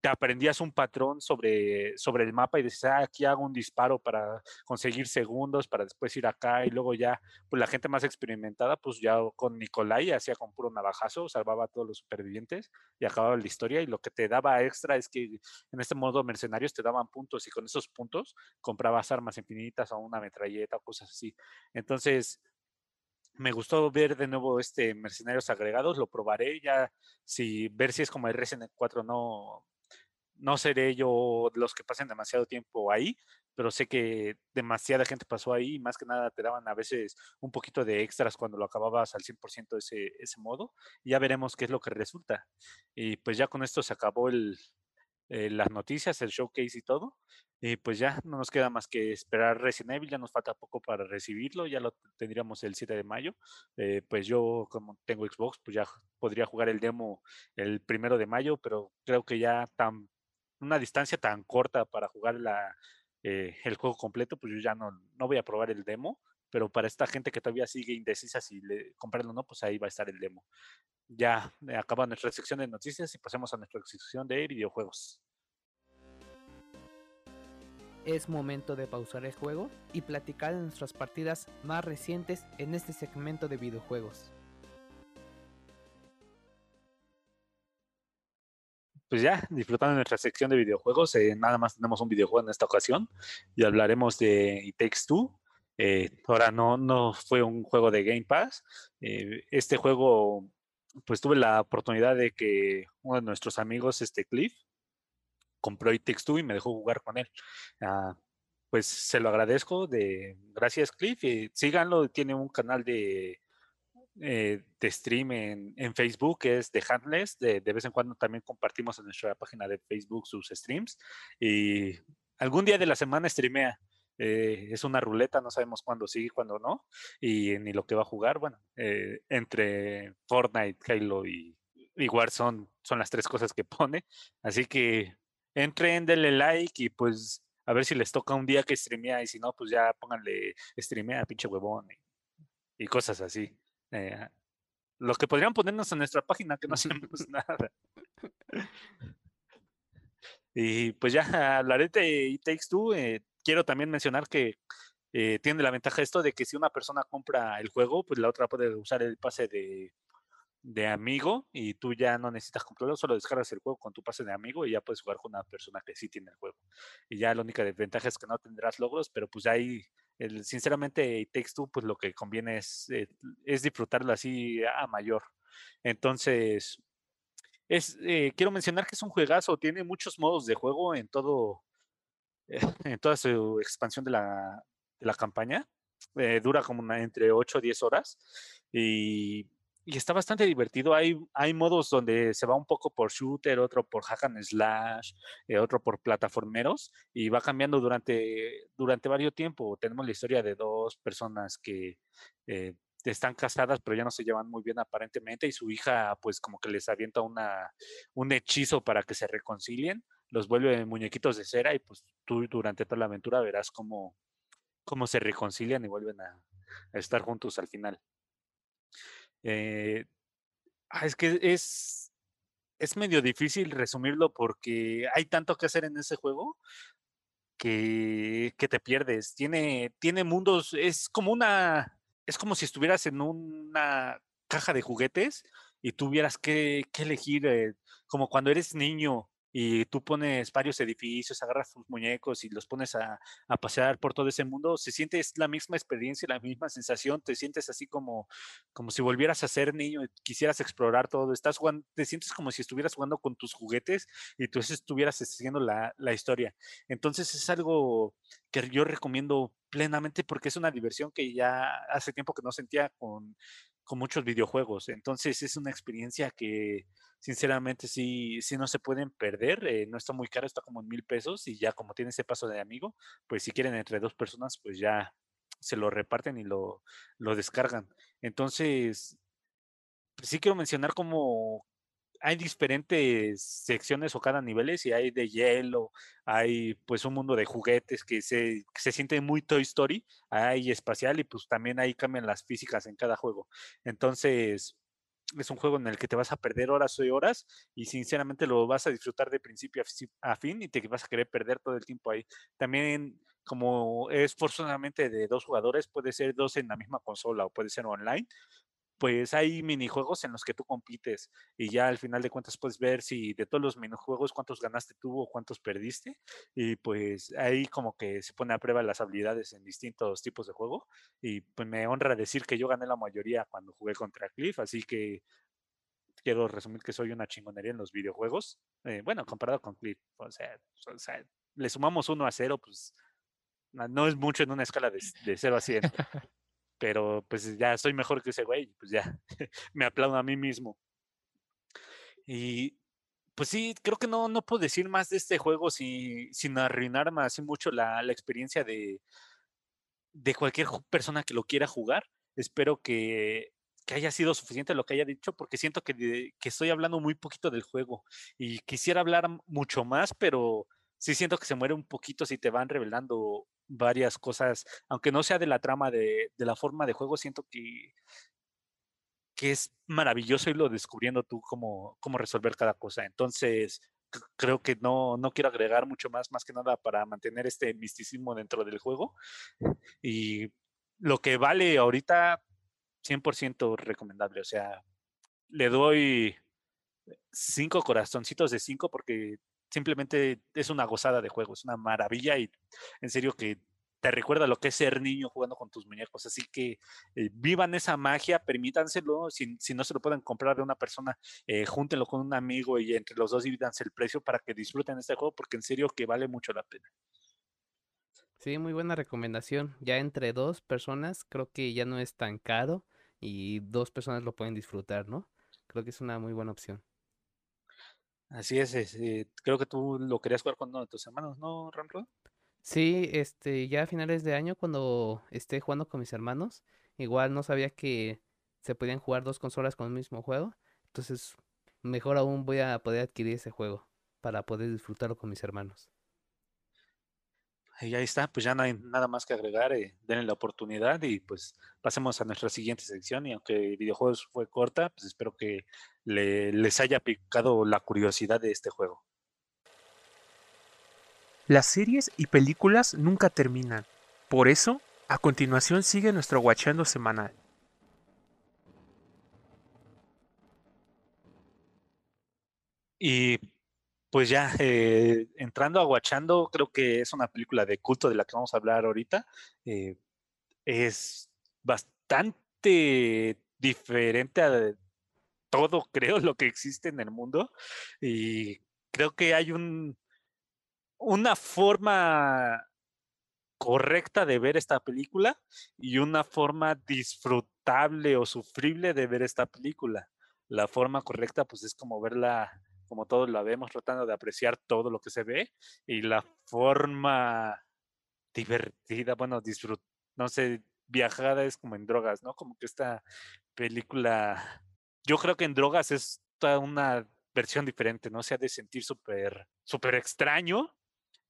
te aprendías un patrón sobre, sobre el mapa y decías, ah, aquí hago un disparo para conseguir segundos, para después ir acá y luego ya, pues la gente más experimentada, pues ya con Nicolai hacía con puro navajazo, salvaba a todos los supervivientes y acababa la historia y lo que te daba extra es que en este modo mercenarios te daban puntos y con esos puntos comprabas armas infinitas o una metralleta o cosas así. Entonces, me gustó ver de nuevo este Mercenarios agregados, lo probaré ya, si ver si es como el Resident 4 no no seré yo los que pasen demasiado tiempo ahí, pero sé que demasiada gente pasó ahí y más que nada te daban a veces un poquito de extras cuando lo acababas al 100% ese, ese modo. Ya veremos qué es lo que resulta. Y pues ya con esto se acabó el, eh, las noticias, el showcase y todo. Y pues ya no nos queda más que esperar Resident Evil, ya nos falta poco para recibirlo, ya lo tendríamos el 7 de mayo. Eh, pues yo como tengo Xbox, pues ya podría jugar el demo el primero de mayo, pero creo que ya tan una distancia tan corta para jugar la, eh, el juego completo, pues yo ya no, no voy a probar el demo, pero para esta gente que todavía sigue indecisa si le, comprarlo o no, pues ahí va a estar el demo. Ya eh, acaba nuestra sección de noticias y pasemos a nuestra sección de videojuegos. Es momento de pausar el juego y platicar de nuestras partidas más recientes en este segmento de videojuegos. pues ya, disfrutando de nuestra sección de videojuegos, eh, nada más tenemos un videojuego en esta ocasión y hablaremos de It Takes Two. Eh, ahora no, no fue un juego de Game Pass. Eh, este juego, pues tuve la oportunidad de que uno de nuestros amigos, este Cliff, compró It Takes Two y me dejó jugar con él. Ah, pues se lo agradezco, de gracias Cliff. síganlo, tiene un canal de eh, de stream en, en, Facebook es de Handless. De, de, vez en cuando también compartimos en nuestra página de Facebook sus streams. Y algún día de la semana streamea. Eh, es una ruleta, no sabemos cuándo sí, cuándo no. Y ni lo que va a jugar. Bueno, eh, entre Fortnite, Halo y, y Warzone son las tres cosas que pone. Así que entren, denle like y pues a ver si les toca un día que streamea. Y si no, pues ya pónganle streamea, pinche huevón. y, y cosas así. Eh, los que podrían ponernos en nuestra página, que no hacemos nada. y pues ya hablaré de It Takes Two. Eh, quiero también mencionar que eh, tiene la ventaja esto de que si una persona compra el juego, pues la otra puede usar el pase de, de amigo y tú ya no necesitas comprarlo, solo descargas el juego con tu pase de amigo y ya puedes jugar con una persona que sí tiene el juego. Y ya la única desventaja es que no tendrás logros, pero pues ahí el, sinceramente, Takes pues lo que conviene es, eh, es disfrutarlo así a mayor. Entonces, es, eh, quiero mencionar que es un juegazo, tiene muchos modos de juego en todo, en toda su expansión de la, campaña. Eh, dura como entre 8 o 10 horas y y está bastante divertido. Hay, hay modos donde se va un poco por shooter, otro por hack and slash, eh, otro por plataformeros, y va cambiando durante, durante varios tiempo. Tenemos la historia de dos personas que eh, están casadas, pero ya no se llevan muy bien aparentemente, y su hija, pues, como que les avienta una, un hechizo para que se reconcilien, los vuelve muñequitos de cera, y pues tú durante toda la aventura verás cómo, cómo se reconcilian y vuelven a estar juntos al final. Eh, ah, es que es, es medio difícil resumirlo porque hay tanto que hacer en ese juego que, que te pierdes. Tiene, tiene mundos, es como una, es como si estuvieras en una caja de juguetes y tuvieras que, que elegir, eh, como cuando eres niño y tú pones varios edificios, agarras tus muñecos y los pones a, a, pasear por todo ese mundo, se siente la misma experiencia, la misma sensación, te sientes así como, como si volvieras a ser niño y quisieras explorar todo, estás jugando, te sientes como si estuvieras jugando con tus juguetes y tú estuvieras siguiendo la, la historia. Entonces es algo que yo recomiendo plenamente porque es una diversión que ya hace tiempo que no sentía con, con muchos videojuegos. Entonces es una experiencia que sinceramente sí, sí no se pueden perder. Eh, no está muy caro, está como en mil pesos y ya como tiene ese paso de amigo, pues si quieren entre dos personas, pues ya se lo reparten y lo, lo descargan. Entonces, sí quiero mencionar como hay diferentes secciones o cada niveles y hay de hielo, hay pues un mundo de juguetes que se, que se siente muy Toy Story, hay espacial y pues también ahí cambian las físicas en cada juego. Entonces, es un juego en el que te vas a perder horas y horas y sinceramente lo vas a disfrutar de principio a fi- a fin y te vas a querer perder todo el tiempo ahí. También como es forzosamente de dos jugadores, puede ser dos en la misma consola o puede ser online, pues hay minijuegos en los que tú compites y ya al final de cuentas puedes ver si de todos los minijuegos cuántos ganaste tú o cuántos perdiste y pues ahí como que se pone a prueba las habilidades en distintos tipos de juego y pues me honra decir que yo gané la mayoría cuando jugué contra Cliff, así que quiero resumir que soy una chingonería en los videojuegos, eh, bueno, comparado con Cliff, o sea, o sea, le sumamos 1 a 0, pues no es mucho en una escala de, de 0 a 100 pero pues ya soy mejor que ese güey, pues ya me aplaudo a mí mismo. Y pues sí, creo que no, no puedo decir más de este juego sin, sin arruinarme así mucho la, la experiencia de, de cualquier persona que lo quiera jugar. Espero que, que haya sido suficiente lo que haya dicho, porque siento que, que estoy hablando muy poquito del juego y quisiera hablar mucho más, pero sí siento que se muere un poquito si te van revelando varias cosas, aunque no sea de la trama de, de la forma de juego, siento que, que es maravilloso irlo descubriendo tú cómo, cómo resolver cada cosa. Entonces, creo que no, no quiero agregar mucho más, más que nada para mantener este misticismo dentro del juego. Y lo que vale ahorita, 100% recomendable. O sea, le doy cinco corazoncitos de cinco porque simplemente es una gozada de juego, es una maravilla y en serio que te recuerda lo que es ser niño jugando con tus muñecos. Así que eh, vivan esa magia, permítanselo. Si, no se lo pueden comprar de una persona, eh, júntenlo con un amigo y entre los dos divídanse el precio para que disfruten este juego, porque en serio que vale mucho la pena. Sí, muy buena recomendación. Ya entre dos personas creo que ya no es tan caro y dos personas lo pueden disfrutar, ¿no? Creo que es una muy buena opción. Así es, eh, creo que tú lo querías jugar con uno de tus hermanos, ¿no, Ramro? Sí, este, ya a finales de año cuando esté jugando con mis hermanos, igual no sabía que se podían jugar dos consolas con el mismo juego, entonces mejor aún voy a poder adquirir ese juego para poder disfrutarlo con mis hermanos. Y ahí está, pues ya no hay nada más que agregar, eh, denle la oportunidad y pues pasemos a nuestra siguiente sección y aunque videojuegos fue corta, pues espero que le- les haya picado la curiosidad de este juego. Las series y películas nunca terminan. Por eso, a continuación sigue nuestro Guachando semanal. Y pues ya, eh, entrando a Guachando, creo que es una película de culto de la que vamos a hablar ahorita. eh, es bastante diferente a todo, creo, lo que existe en el mundo. Y creo que hay un, una forma correcta de ver esta película y una forma disfrutable o sufrible de ver esta película. La forma correcta, pues es como verla como todos la vemos, tratando de apreciar todo lo que se ve, y la forma divertida, bueno, disfrut, no sé, viajada es como en drogas, ¿no? Como que esta película, yo creo que en drogas es toda una versión diferente, ¿no? Se ha de sentir súper, súper extraño,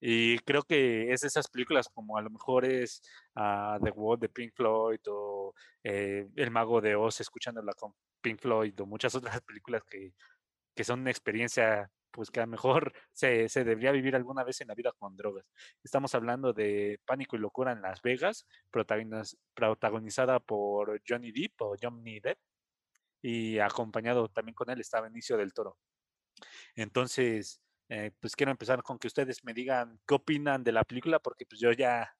y creo que es esas películas como a lo mejor es ah, The Wall de Pink Floyd o eh, El Mago de Oz escuchándola con Pink Floyd o muchas otras películas que, que son una experiencia pues que a lo mejor se, se debería vivir alguna vez en la vida con drogas. Estamos hablando de Pánico y Locura en Las Vegas, protagoniz- protagonizada por Johnny Depp o Johnny Depp y acompañado también con él está Benicio del Toro. Entonces, eh, pues quiero empezar con que ustedes me digan qué opinan de la película, porque pues yo ya,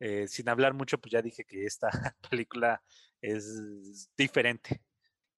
eh, sin hablar mucho, pues ya dije que esta película es diferente.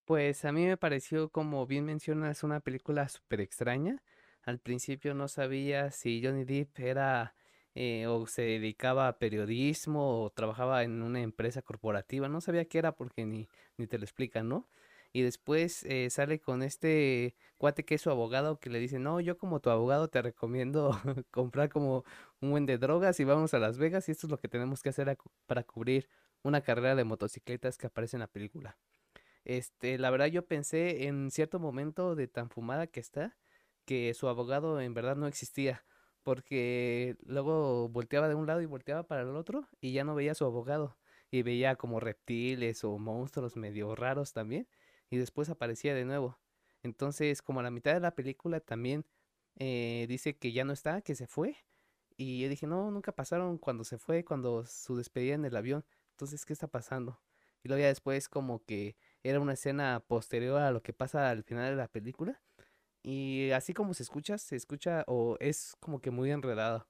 Pues a mí me pareció, como bien mencionas, una película súper extraña. Al principio no sabía si Johnny Depp era eh, o se dedicaba a periodismo o trabajaba en una empresa corporativa. No sabía qué era porque ni, ni te lo explican, ¿no? Y después eh, sale con este cuate que es su abogado que le dice, no, yo como tu abogado te recomiendo comprar como un buen de drogas y vamos a Las Vegas y esto es lo que tenemos que hacer para cubrir una carrera de motocicletas que aparece en la película. Este, la verdad yo pensé en cierto momento de tan fumada que está, que su abogado en verdad no existía, porque luego volteaba de un lado y volteaba para el otro y ya no veía su abogado y veía como reptiles o monstruos medio raros también y después aparecía de nuevo. Entonces, como a la mitad de la película también eh, dice que ya no está, que se fue. Y yo dije, no, nunca pasaron cuando se fue, cuando su despedida en el avión. Entonces, ¿qué está pasando? Y luego ya después como que era una escena posterior a lo que pasa al final de la película. Y así como se escucha, se escucha o es como que muy enredado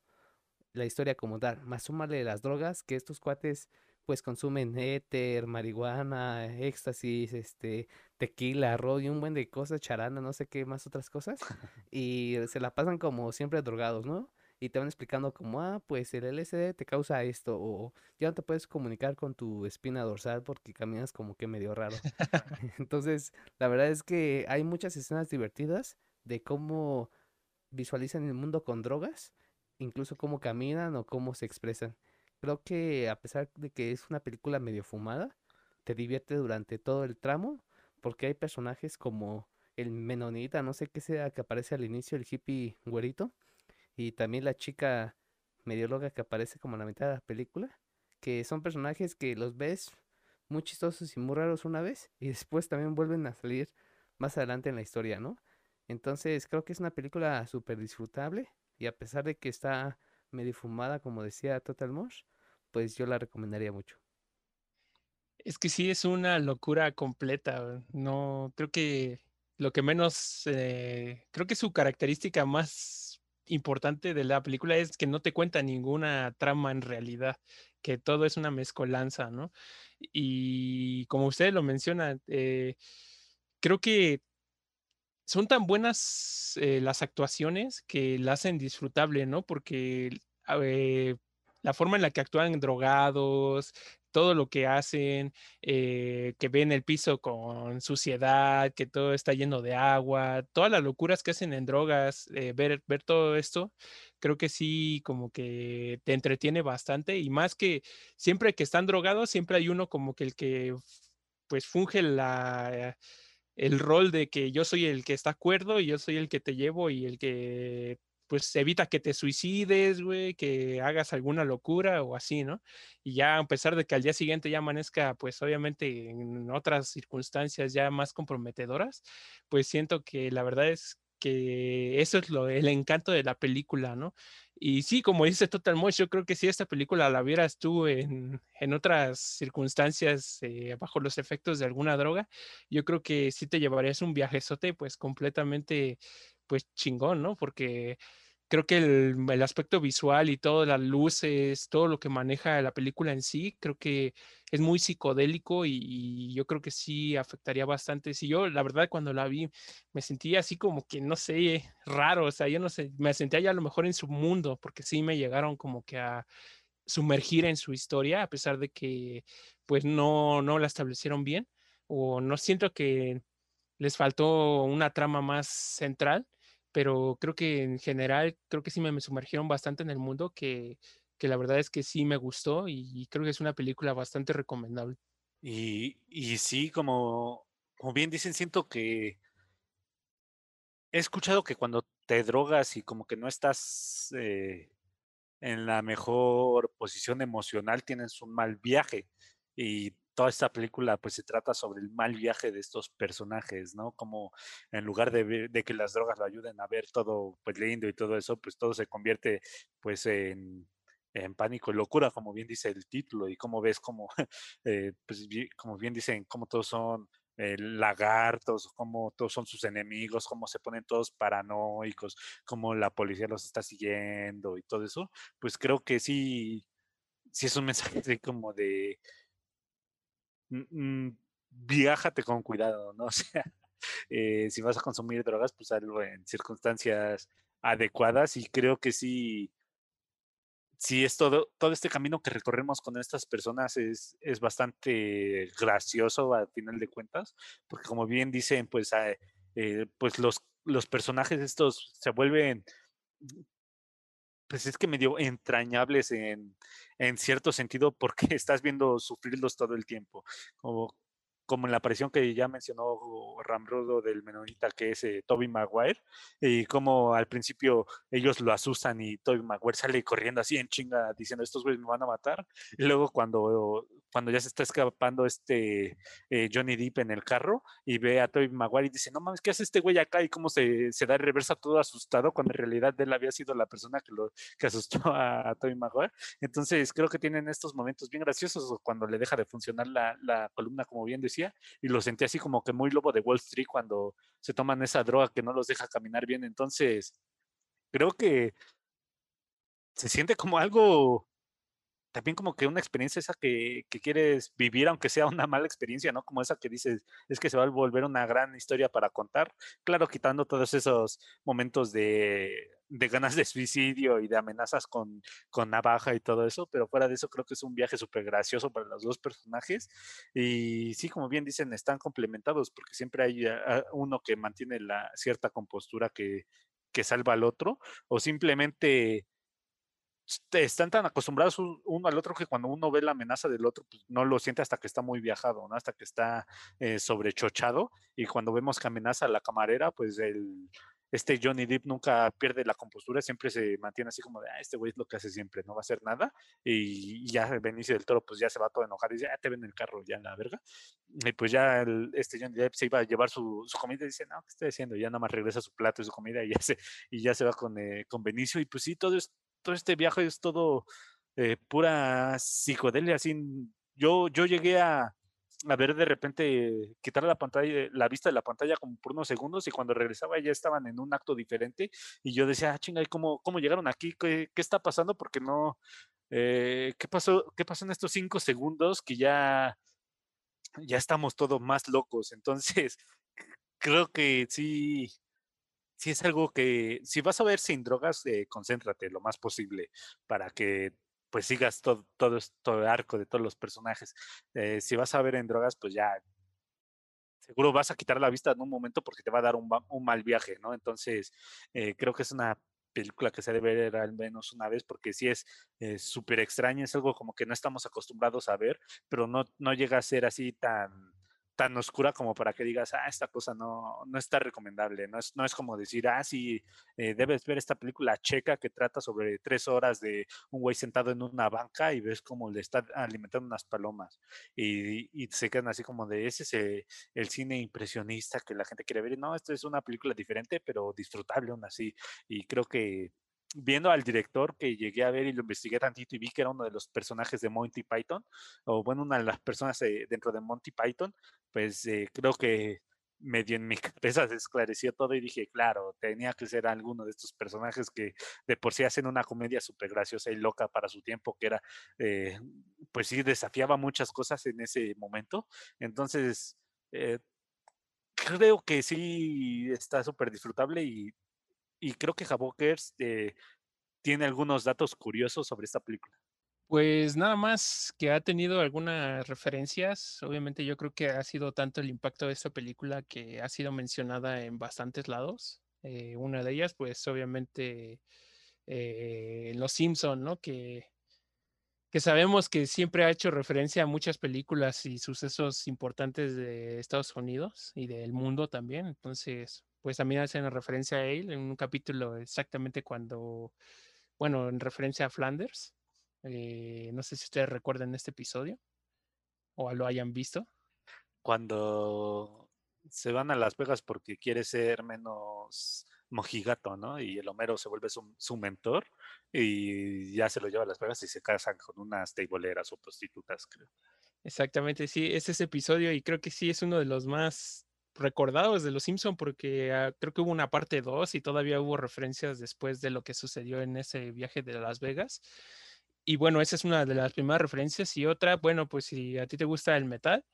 la historia como tal. Más súmale las drogas que estos cuates pues consumen éter, marihuana, éxtasis, este, tequila, ron y un buen de cosas, charana, no sé qué más otras cosas. Y se la pasan como siempre drogados, ¿no? Y te van explicando como, ah, pues el LSD te causa esto, o ya no te puedes comunicar con tu espina dorsal porque caminas como que medio raro. Entonces, la verdad es que hay muchas escenas divertidas de cómo visualizan el mundo con drogas, incluso cómo caminan o cómo se expresan. Creo que a pesar de que es una película medio fumada, te divierte durante todo el tramo, porque hay personajes como el menonita, no sé qué sea, que aparece al inicio, el hippie güerito, y también la chica medio loca que aparece como en la mitad de la película, que son personajes que los ves muy chistosos y muy raros una vez, y después también vuelven a salir más adelante en la historia, ¿no? Entonces creo que es una película súper disfrutable, y a pesar de que está medio fumada, como decía Total Mosh, pues yo la recomendaría mucho. Es que sí es una locura completa. No, creo que lo que menos, eh, creo que su característica más importante de la película es que no te cuenta ninguna trama en realidad, que todo es una mezcolanza, ¿no? Y como ustedes lo mencionan, eh, creo que son tan buenas eh, las actuaciones que la hacen disfrutable, ¿no? Porque la forma en la que actúan drogados, todo lo que hacen, eh, que ven el piso con suciedad, que todo está lleno de agua, todas las locuras que hacen en drogas, eh, ver, ver todo esto, creo que sí como que te entretiene bastante y más que siempre que están drogados, siempre hay uno como que el que pues funge la el rol de que yo soy el que está acuerdo y yo soy el que te llevo y el que pues evita que te suicides, güey, que hagas alguna locura o así, ¿no? Y ya a pesar de que al día siguiente ya amanezca, pues obviamente en otras circunstancias ya más comprometedoras, pues siento que la verdad es que eso es lo, el encanto de la película, ¿no? Y sí, como dice Total Mosh, yo creo que si esta película la vieras tú en, en otras circunstancias, eh, bajo los efectos de alguna droga, yo creo que sí te llevarías un viajezote, pues completamente pues chingón, ¿no? Porque creo que el, aspecto visual y todas las luces, todo lo que maneja la película en sí, creo que es muy psicodélico y, yo creo que sí afectaría bastante. Si yo, la verdad, cuando la vi, me sentía así como que, no sé, raro, o sea, yo no sé, me sentía ya a lo mejor en su mundo, porque sí me llegaron como que a sumergir en su historia, a pesar de que pues no, no la establecieron bien, o no siento que les faltó una trama más central pero creo que en general, creo que sí me, sumergieron bastante en el mundo, que, que, la verdad es que sí me gustó y, creo que es una película bastante recomendable. Y, y sí, como, como bien dicen, siento que he escuchado que cuando te drogas y como que no estás eh, en la mejor posición emocional, tienes un mal viaje. Y toda esta película pues se trata sobre el mal viaje de estos personajes, ¿no? Como en lugar de, de, que las drogas lo ayuden a ver todo pues lindo y todo eso, pues todo se convierte pues en, pánico y locura, como bien dice el título, y como ves como, eh, pues, como bien dicen, como todos son eh, lagartos, como todos son sus enemigos, cómo se ponen todos paranoicos, cómo la policía los está siguiendo y todo eso, pues creo que sí, sí es un mensaje como de viájate con cuidado, ¿no? O sea, eh, si vas a consumir drogas, pues algo en circunstancias adecuadas y creo que sí, sí es todo, todo este camino que recorremos con estas personas es, es bastante gracioso al final de cuentas, porque como bien dicen, pues, ah, eh, pues los, los personajes estos se vuelven pues es que medio entrañables en, en cierto sentido porque estás viendo sufrirlos todo el tiempo. Como en la aparición que ya mencionó Ramrodo del menonita, que es eh, Toby Maguire, y como al principio ellos lo asustan y Toby Maguire sale corriendo así en chinga diciendo estos güeyes me van a matar, y luego cuando, cuando ya se está escapando este eh, Johnny Depp en el carro y ve a Toby Maguire y dice, no mames, ¿qué hace este güey acá? Y cómo se, se da reversa todo asustado cuando en realidad él había sido la persona que, lo, que asustó a, a Toby Maguire. Entonces creo que tienen estos momentos bien graciosos cuando le deja de funcionar la, la columna, como bien y lo sentí así como que muy lobo de Wall Street cuando se toman esa droga que no los deja caminar bien. Entonces, creo que se siente como algo, también como que una experiencia esa que, que, quieres vivir, aunque sea una mala experiencia, ¿no? Como esa que dices, es que se va a volver una gran historia para contar. Claro, quitando todos esos momentos de de ganas de suicidio y de amenazas con, con navaja y todo eso, pero fuera de eso creo que es un viaje súper gracioso para los dos personajes y sí, como bien dicen, están complementados porque siempre hay ah, uno que mantiene la cierta compostura que, que salva al otro o simplemente están tan acostumbrados uno al otro que cuando uno ve la amenaza del otro, pues no lo siente hasta que está muy viajado, ¿no? Hasta que está eh, sobrechochado. Y cuando vemos que amenaza a la camarera, pues el, este Johnny Depp nunca pierde la compostura, siempre se mantiene así como de, ah, este güey es lo que hace siempre, no va a hacer nada. Y, ya Benicio del Toro, pues ya se va todo enojado y dice, ah, te ven el carro ya en la verga. Y pues ya el, este Johnny Depp se iba a llevar su, su, comida y dice, no, ¿qué estoy haciendo? Ya nada más regresa su plato y su comida y ya se, y ya se va con, eh, con Benicio. Y pues sí, todo, es, todo este viaje es todo eh, pura psicodelia. Así, yo, yo llegué a a ver de repente quitar la pantalla, la vista de la pantalla como por unos segundos y cuando regresaba ya estaban en un acto diferente y yo decía, ah, chinga, ¿cómo, cómo llegaron aquí? ¿Qué, qué está pasando? Porque no, eh, ¿qué pasó? ¿Qué pasó en estos cinco segundos que ya, ya estamos todos más locos? Entonces, creo que sí, sí es algo que, si vas a ver sin drogas, eh, concéntrate lo más posible para que pues sigas todo, todo el arco de todos los personajes. Eh, si vas a ver en drogas, pues ya seguro vas a quitar la vista en un momento porque te va a dar un, un mal viaje, ¿no? Entonces, eh, creo que es una película que se debe ver al menos una vez porque sí es eh, súper extraña, es algo como que no estamos acostumbrados a ver, pero no, no llega a ser así tan tan oscura como para que digas, ah, esta cosa no, no está recomendable. No es, no es como decir, ah, sí, eh, debes ver esta película checa que trata sobre tres horas de un güey sentado en una banca y ves cómo le está alimentando unas palomas. Y, y se quedan así como de, ese es el, el, cine impresionista que la gente quiere ver. Y no, esto es una película diferente, pero disfrutable aún así. Y creo que viendo al director que llegué a ver y lo investigué tantito y vi que era uno de los personajes de Monty Python, o bueno, una de las personas eh, dentro de Monty Python, pues eh, creo que medio en mi cabeza se esclareció todo y dije, claro, tenía que ser alguno de estos personajes que de por sí hacen una comedia súper graciosa y loca para su tiempo, que era, eh, pues sí, desafiaba muchas cosas en ese momento. Entonces, creo que sí está súper disfrutable y y creo que Javokers eh, tiene algunos datos curiosos sobre esta película. Pues nada más que ha tenido algunas referencias. Obviamente yo creo que ha sido tanto el impacto de esta película que ha sido mencionada en bastantes lados. Eh, una de ellas, pues obviamente eh, Los Simpson, ¿no? Que, que sabemos que siempre ha hecho referencia a muchas películas y sucesos importantes de Estados Unidos y del mundo también. Entonces, pues también hacen referencia a él en un capítulo exactamente cuando, bueno, en referencia a Flanders. Eh, no sé si ustedes recuerdan este episodio o lo hayan visto. Cuando se van a Las Vegas porque quiere ser menos mojigato, ¿no? Y el Homero se vuelve su, su, mentor y ya se lo lleva a Las Vegas y se casan con unas teiboleras o prostitutas, creo. Exactamente, sí, es ese episodio y creo que sí es uno de los más recordados de Los Simpson porque ah, creo que hubo una parte 2 y todavía hubo referencias después de lo que sucedió en ese viaje de Las Vegas. Y bueno, esa es una de las primeras referencias. Y otra, bueno, pues si a ti te gusta el metal,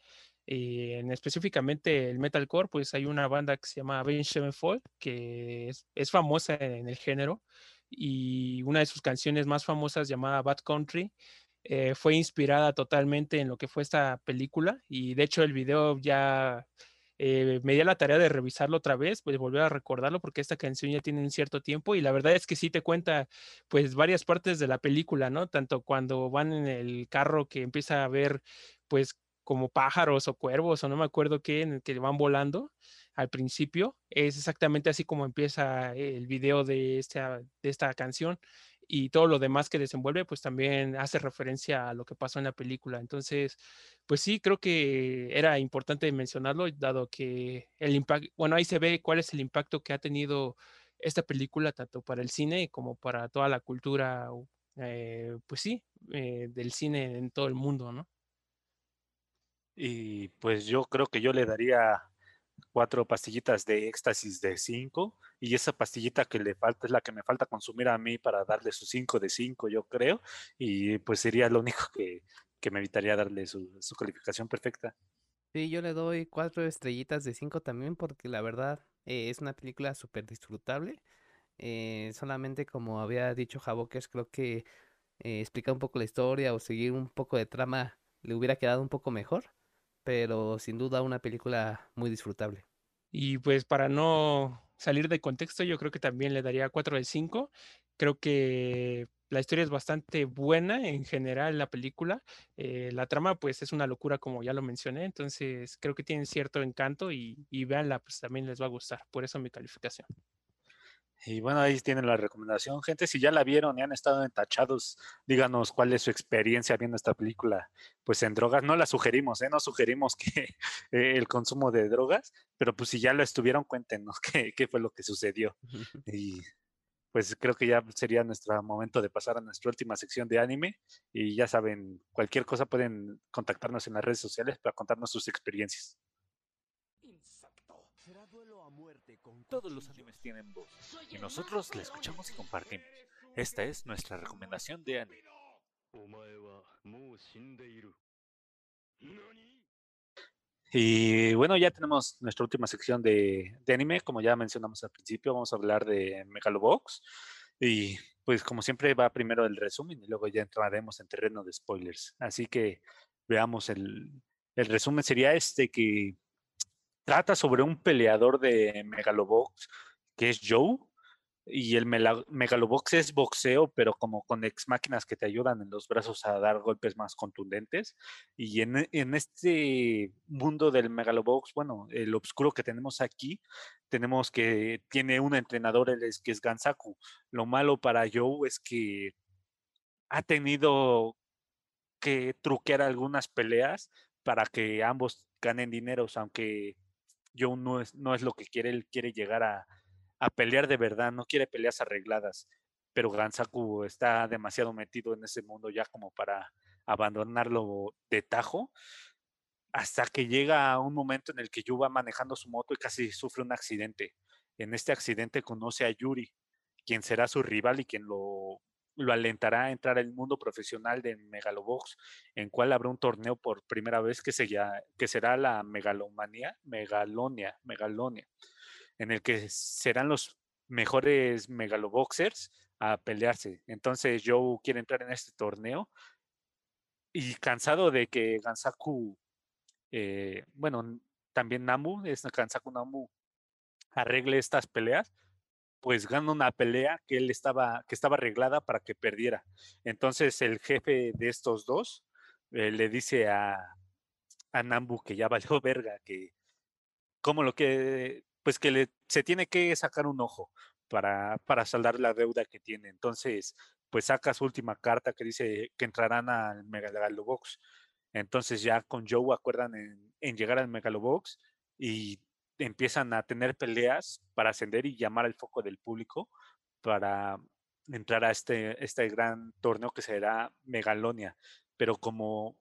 eh, en específicamente el metalcore, pues hay una banda que se llama Avenged Sevenfold, que es, es, famosa en el género. Y una de sus canciones más famosas, llamada Bad Country, eh, fue inspirada totalmente en lo que fue esta película. Y de hecho, el video ya eh, me di la tarea de revisarlo otra vez, pues volver a recordarlo porque esta canción ya tiene un cierto tiempo y la verdad es que sí te cuenta pues varias partes de la película, ¿no? Tanto cuando van en el carro que empieza a ver pues como pájaros o cuervos o no me acuerdo qué, en el que van volando al principio. Es exactamente así como empieza el video de esta, de esta canción y todo lo demás que desenvuelve, pues también hace referencia a lo que pasó en la película. Entonces, pues sí, creo que era importante mencionarlo, dado que el impacto, bueno, ahí se ve cuál es el impacto que ha tenido esta película, tanto para el cine como para toda la cultura, eh, pues sí, eh, del cine en todo el mundo, ¿no? Y pues yo creo que yo le daría cuatro pastillitas de éxtasis de cinco y esa pastillita que le falta es la que me falta consumir a mí para darle su cinco de cinco, yo creo, y pues sería lo único que, que me evitaría darle su, su, calificación perfecta. Sí, yo le doy cuatro estrellitas de cinco también porque la verdad eh, es una película súper disfrutable. Eh, solamente como había dicho Javokers, creo que eh, explicar un poco la historia o seguir un poco de trama le hubiera quedado un poco mejor pero sin duda una película muy disfrutable. Y pues para no salir de contexto, yo creo que también le daría 4 de 5. Creo que la historia es bastante buena en general la película. Eh, la trama pues es una locura como ya lo mencioné, entonces creo que tiene cierto encanto y, y véanla, pues también les va a gustar. Por eso mi calificación. Y bueno, ahí tienen la recomendación. Gente, si ya la vieron y han estado entachados, díganos cuál es su experiencia viendo esta película. Pues en drogas no la sugerimos, ¿eh? No sugerimos que el consumo de drogas, pero pues si ya lo estuvieron, cuéntenos qué, qué fue lo que sucedió. Y pues creo que ya sería nuestro momento de pasar a nuestra última sección de anime. Y ya saben, cualquier cosa pueden contactarnos en las redes sociales para contarnos sus experiencias. Todos los animes tienen voz y nosotros la escuchamos y compartimos. Esta es nuestra recomendación de anime. Y bueno, ya tenemos nuestra última sección de, de, anime. Como ya mencionamos al principio, vamos a hablar de Megalobox. Y pues como siempre va primero el resumen y luego ya entraremos en terreno de spoilers. Así que veamos el, el resumen. Sería este que trata sobre un peleador de Megalobox que es Joe. Y el Megalobox es boxeo, pero como con ex máquinas que te ayudan en los brazos a dar golpes más contundentes. Y en, en este mundo del Megalobox, bueno, el oscuro que tenemos aquí, tenemos que tiene un entrenador, que es Gansaku. Lo malo para Joe es que ha tenido que truquear algunas peleas para que ambos ganen dinero, aunque Joe no es, no es lo que quiere, él quiere llegar a, a pelear de verdad, no quiere peleas arregladas, pero Gansaku está demasiado metido en ese mundo ya como para abandonarlo de tajo, hasta que llega un momento en el que Yu va manejando su moto y casi sufre un accidente. En este accidente conoce a Yuri, quien será su rival y quien lo, lo alentará a entrar al mundo profesional de Megalobox, en cual habrá un torneo por primera vez que, se que será la Megalomanía, Megalonia, Megalonia en el que serán los mejores megaloboxers a pelearse. Entonces Joe quiere entrar en este torneo y cansado de que Gansaku, eh, bueno, también Namu, es Gansaku Namu, arregle estas peleas, pues gana una pelea que él estaba, que estaba arreglada para que perdiera. Entonces el jefe de estos dos eh, le dice a, a Nambu que ya valió verga, que como lo que pues que le, se tiene que sacar un ojo para, para saldar la deuda que tiene. Entonces, pues saca su última carta que dice que entrarán al Megalobox. Entonces ya con Joe acuerdan en, en, llegar al Megalobox y empiezan a tener peleas para ascender y llamar al foco del público para entrar a este, este gran torneo que será Megalonia. Pero como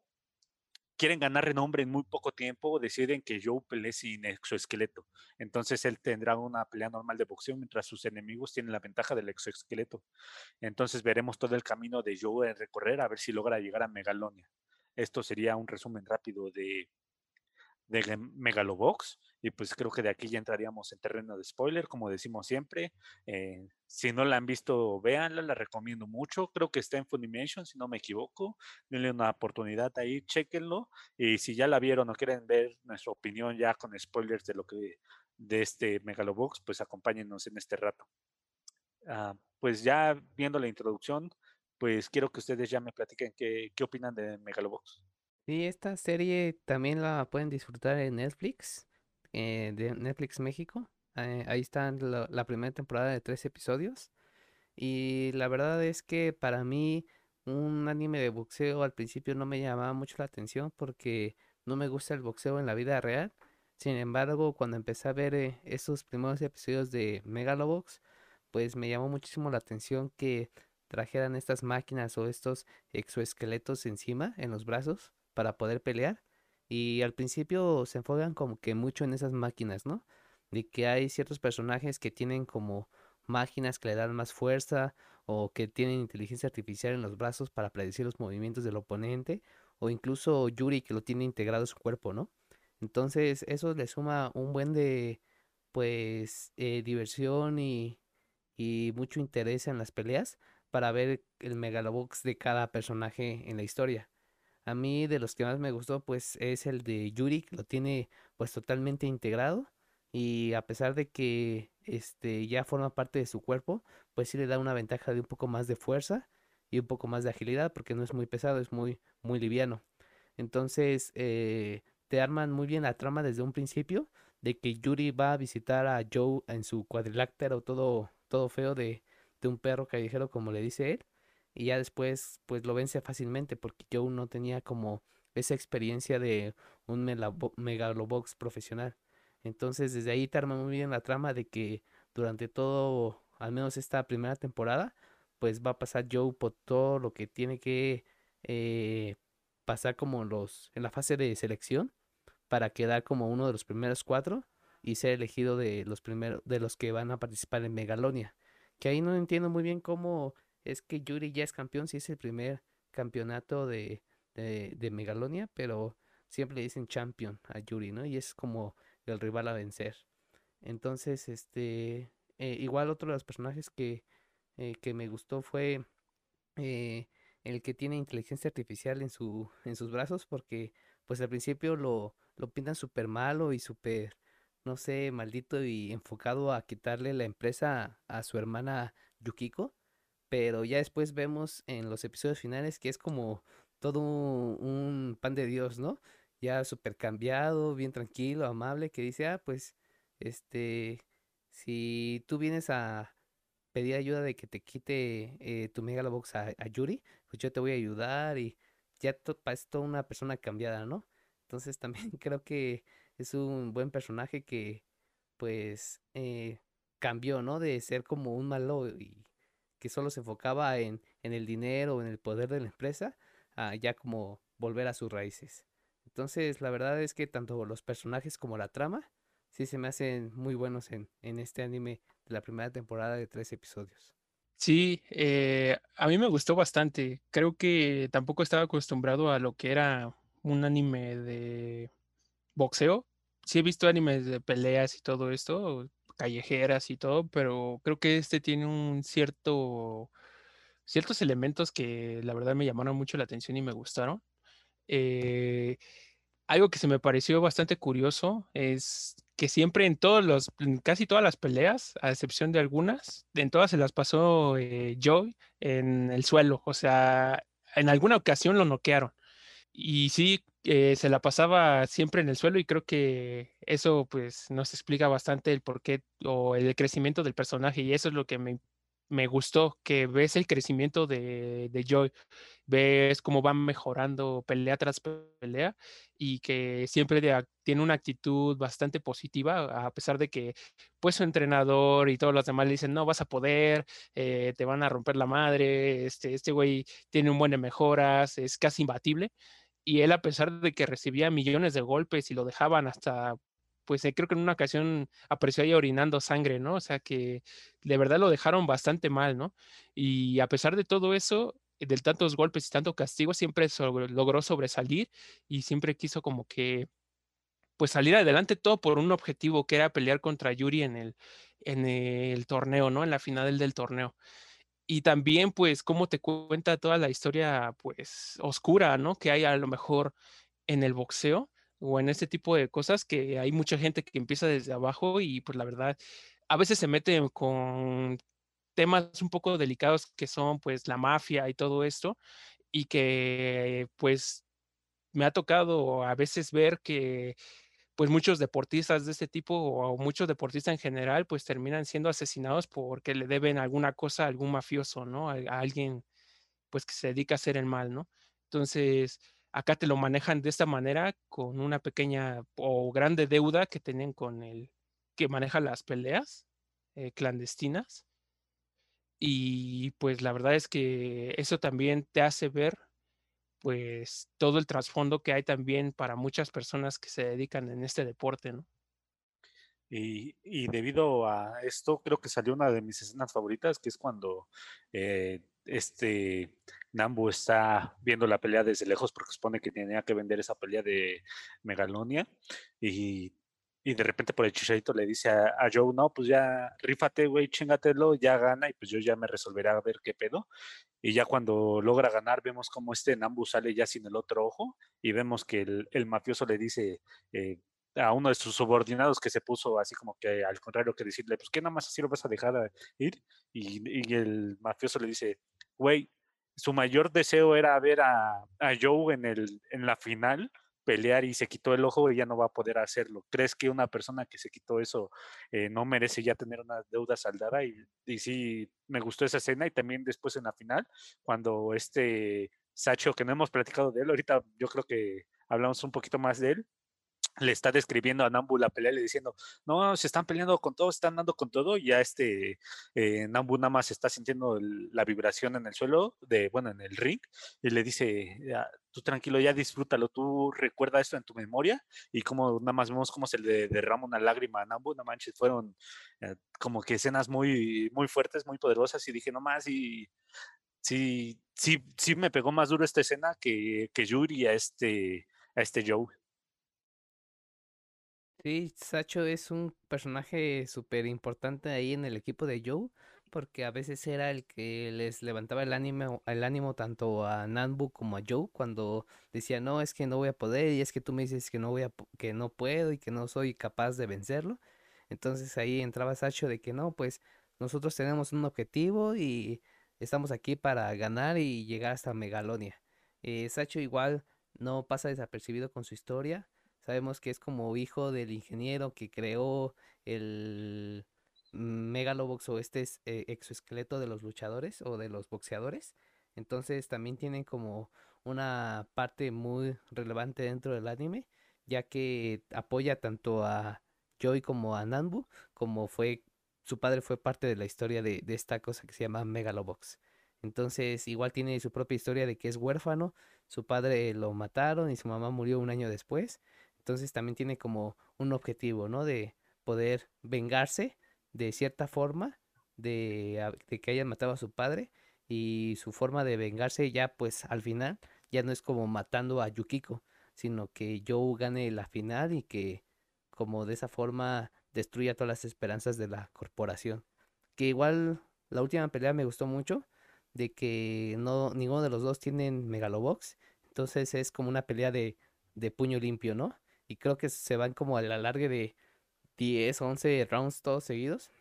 quieren ganar renombre en muy poco tiempo, deciden que Joe pelee sin exoesqueleto. Entonces él tendrá una pelea normal de boxeo mientras sus enemigos tienen la ventaja del exoesqueleto. Entonces veremos todo el camino de Joe en recorrer a ver si logra llegar a Megalonia. Esto sería un resumen rápido de, de Megalobox. Y pues creo que de aquí ya entraríamos en terreno de spoiler, como decimos siempre. Eh, si no la han visto, véanla, la recomiendo mucho. Creo que está en Funimation, si no me equivoco. Denle una oportunidad ahí, chequenlo. Y si ya la vieron o quieren ver nuestra opinión ya con spoilers de lo que de este Megalobox, pues acompáñenos en este rato. Ah, pues ya viendo la introducción, pues quiero que ustedes ya me platiquen qué, qué opinan de Megalobox. Sí, esta serie también la pueden disfrutar en Netflix, eh, de Netflix México. Eh, ahí está la, la primera temporada de tres episodios. Y la verdad es que para mí un anime de boxeo al principio no me llamaba mucho la atención porque no me gusta el boxeo en la vida real. Sin embargo, cuando empecé a ver eh, esos primeros episodios de Megalobox, pues me llamó muchísimo la atención que trajeran estas máquinas o estos exoesqueletos encima en los brazos para poder pelear. Y al principio se enfocan como que mucho en esas máquinas, ¿no? De que hay ciertos personajes que tienen como máquinas que le dan más fuerza o que tienen inteligencia artificial en los brazos para predecir los movimientos del oponente o incluso Yuri que lo tiene integrado en su cuerpo, ¿no? Entonces eso le suma un buen de pues eh, diversión y, y mucho interés en las peleas para ver el megalobox de cada personaje en la historia. A mí de los que más me gustó pues es el de Yuri, que lo tiene pues totalmente integrado y a pesar de que este ya forma parte de su cuerpo, pues sí le da una ventaja de un poco más de fuerza y un poco más de agilidad porque no es muy pesado, es muy muy liviano. Entonces eh, te arman muy bien la trama desde un principio de que Yuri va a visitar a Joe en su cuadrilátero todo todo feo de, de un perro callejero como le dice él y ya después pues lo vence fácilmente porque Joe no tenía como esa experiencia de un megalobox profesional. Entonces desde ahí te arma muy bien la trama de que durante todo, al menos esta primera temporada, pues va a pasar Joe por todo lo que tiene que eh, pasar como los en la fase de selección para quedar como uno de los primeros cuatro y ser elegido de los primeros de los que van a participar en Megalonia. Que ahí no entiendo muy bien cómo es que Yuri ya es campeón si es el primer campeonato de, de, Megalonia, pero siempre le dicen champion a Yuri, ¿no? Y es como el rival a vencer. Entonces, este, eh, igual otro de los personajes que, eh, que me gustó fue eh, el que tiene inteligencia artificial en, su, en sus brazos, porque pues al principio lo, lo pintan súper malo y súper, no sé, maldito y enfocado a quitarle la empresa a, su hermana Yukiko, pero ya después vemos en los episodios finales que es como todo un pan de Dios, ¿no? ya súper cambiado, bien tranquilo, amable, que dice, ah, pues, este, si tú vienes a pedir ayuda de que te quite eh, tu Megalobox a, a Yuri, pues yo te voy a ayudar y ya parece toda una persona cambiada, ¿no? Entonces también creo que es un buen personaje que, pues, eh, cambió, ¿no? De ser como un malo y que solo se enfocaba en, en el dinero, en el poder de la empresa, a ya como volver a sus raíces. Entonces, la verdad es que tanto los personajes como la trama sí se me hacen muy buenos en, en este anime de la primera temporada de tres episodios. Sí, eh, a mí me gustó bastante. Creo que tampoco estaba acostumbrado a lo que era un anime de boxeo. Sí he visto animes de peleas y todo esto, callejeras y todo, pero creo que este tiene un cierto, ciertos elementos que la verdad me llamaron mucho la atención y me gustaron. Eh, algo que se me pareció bastante curioso es que siempre en todos los, casi todas las peleas, a excepción de algunas, en todas se las pasó eh, Joy en el suelo. O sea, en alguna ocasión lo noquearon. Y sí, eh, se la pasaba siempre en el suelo y creo que eso pues nos explica bastante el porqué o el crecimiento del personaje y eso es lo que me me gustó que ves el crecimiento de, de, Joy, ves cómo va mejorando pelea tras pelea y que siempre tiene una actitud bastante positiva, a pesar de que pues su entrenador y todos los demás le dicen, no vas a poder, eh, te van a romper la madre, este, este güey tiene un buen de mejoras, es casi imbatible. Y él, a pesar de que recibía millones de golpes y lo dejaban hasta pues eh, creo que en una ocasión apareció ahí orinando sangre, ¿no? O sea que de verdad lo dejaron bastante mal, ¿no? Y a pesar de todo eso, de tantos golpes y tanto castigo, siempre logró sobresalir y siempre quiso como que pues salir adelante todo por un objetivo que era pelear contra Yuri en el, en el torneo, ¿no? En la final del torneo. Y también, pues, cómo te cuenta toda la historia, pues, oscura, ¿no? Que hay a lo mejor en el boxeo o en este tipo de cosas que hay mucha gente que empieza desde abajo y pues la verdad a veces se mete con temas un poco delicados que son pues la mafia y todo esto y que pues me ha tocado a veces ver que pues muchos deportistas de este tipo o muchos deportistas en general pues terminan siendo asesinados porque le deben alguna cosa a algún mafioso, ¿no? A, alguien pues que se dedica a hacer el mal, ¿no? Entonces, acá te lo manejan de esta manera con una pequeña o grande deuda que tienen con el que maneja las peleas eh, clandestinas. Y pues la verdad es que eso también te hace ver pues todo el trasfondo que hay también para muchas personas que se dedican en este deporte, ¿no? Y, debido a esto, creo que salió una de mis escenas favoritas, que es cuando eh, este Nambu está viendo la pelea desde lejos porque supone que tenía que vender esa pelea de Megalonia y, y de repente por el chicharito le dice a, a Joe, no, pues ya rífate, güey, chingatelo, ya gana y pues yo ya me resolveré a ver qué pedo. Y ya cuando logra ganar, vemos como este Nambu sale ya sin el otro ojo y vemos que el, mafioso le dice eh, a uno de sus subordinados que se puso así como que al contrario que decirle, pues que nada más así lo vas a dejar ir. Y, y el mafioso le dice, güey, su mayor deseo era ver a, a Joe en, el, en la final pelear y se quitó el ojo ya no va a poder hacerlo. ¿Crees que una persona que se quitó eso eh, no merece ya tener una deuda saldada? Y, y sí, me gustó esa escena y también después en la final, cuando este Sacho, que no hemos platicado de él, ahorita yo creo que hablamos un poquito más de él, le está describiendo a Nambu la pelea, le diciendo, no, se están peleando con todo, están dando con todo, y ya este eh, Nambu nada más está sintiendo la vibración en el suelo, de, bueno, en el ring, y le dice, "Ya, tú tranquilo, ya disfrútalo, tú recuerda esto en tu memoria, y como nada más vemos cómo se le derrama una lágrima a Nambu, no manches, fueron eh, como que escenas muy, muy fuertes, muy poderosas, y dije, no más, y sí, sí, sí me pegó más duro esta escena que, que Yuri a este, a este Joe. Sí, Sacho es un personaje súper importante ahí en el equipo de Joe, porque a veces era el que les levantaba el ánimo, el ánimo tanto a Nanbu como a Joe cuando decía, no, es que no voy a poder, y es que tú me dices que no voy a, que no puedo y que no soy capaz de vencerlo. Entonces ahí entraba Sacho de que no, pues nosotros tenemos un objetivo y estamos aquí para ganar y llegar hasta Megalonia. Eh, Sacho igual no pasa desapercibido con su historia. Sabemos que es como hijo del ingeniero que creó el Megalobox o este es, eh, exoesqueleto de los luchadores o de los boxeadores. Entonces también tienen como una parte muy relevante dentro del anime, ya que apoya tanto a Joy como a Nanbu, como fue su padre fue parte de la historia de, de esta cosa que se llama Megalobox. Entonces igual tiene su propia historia de que es huérfano, su padre lo mataron y su mamá murió un año después. Entonces también tiene como un objetivo, ¿no? De poder vengarse de cierta forma de, que hayan matado a su padre y su forma de vengarse ya pues al final ya no es como matando a Yukiko, sino que Joe gane la final y que como de esa forma destruya todas las esperanzas de la corporación. Que igual la última pelea me gustó mucho de que no ninguno de los dos tienen Megalobox, entonces es como una pelea de, de puño limpio, ¿no? Y creo que se van como a la larga de 10, 11 rounds todos seguidos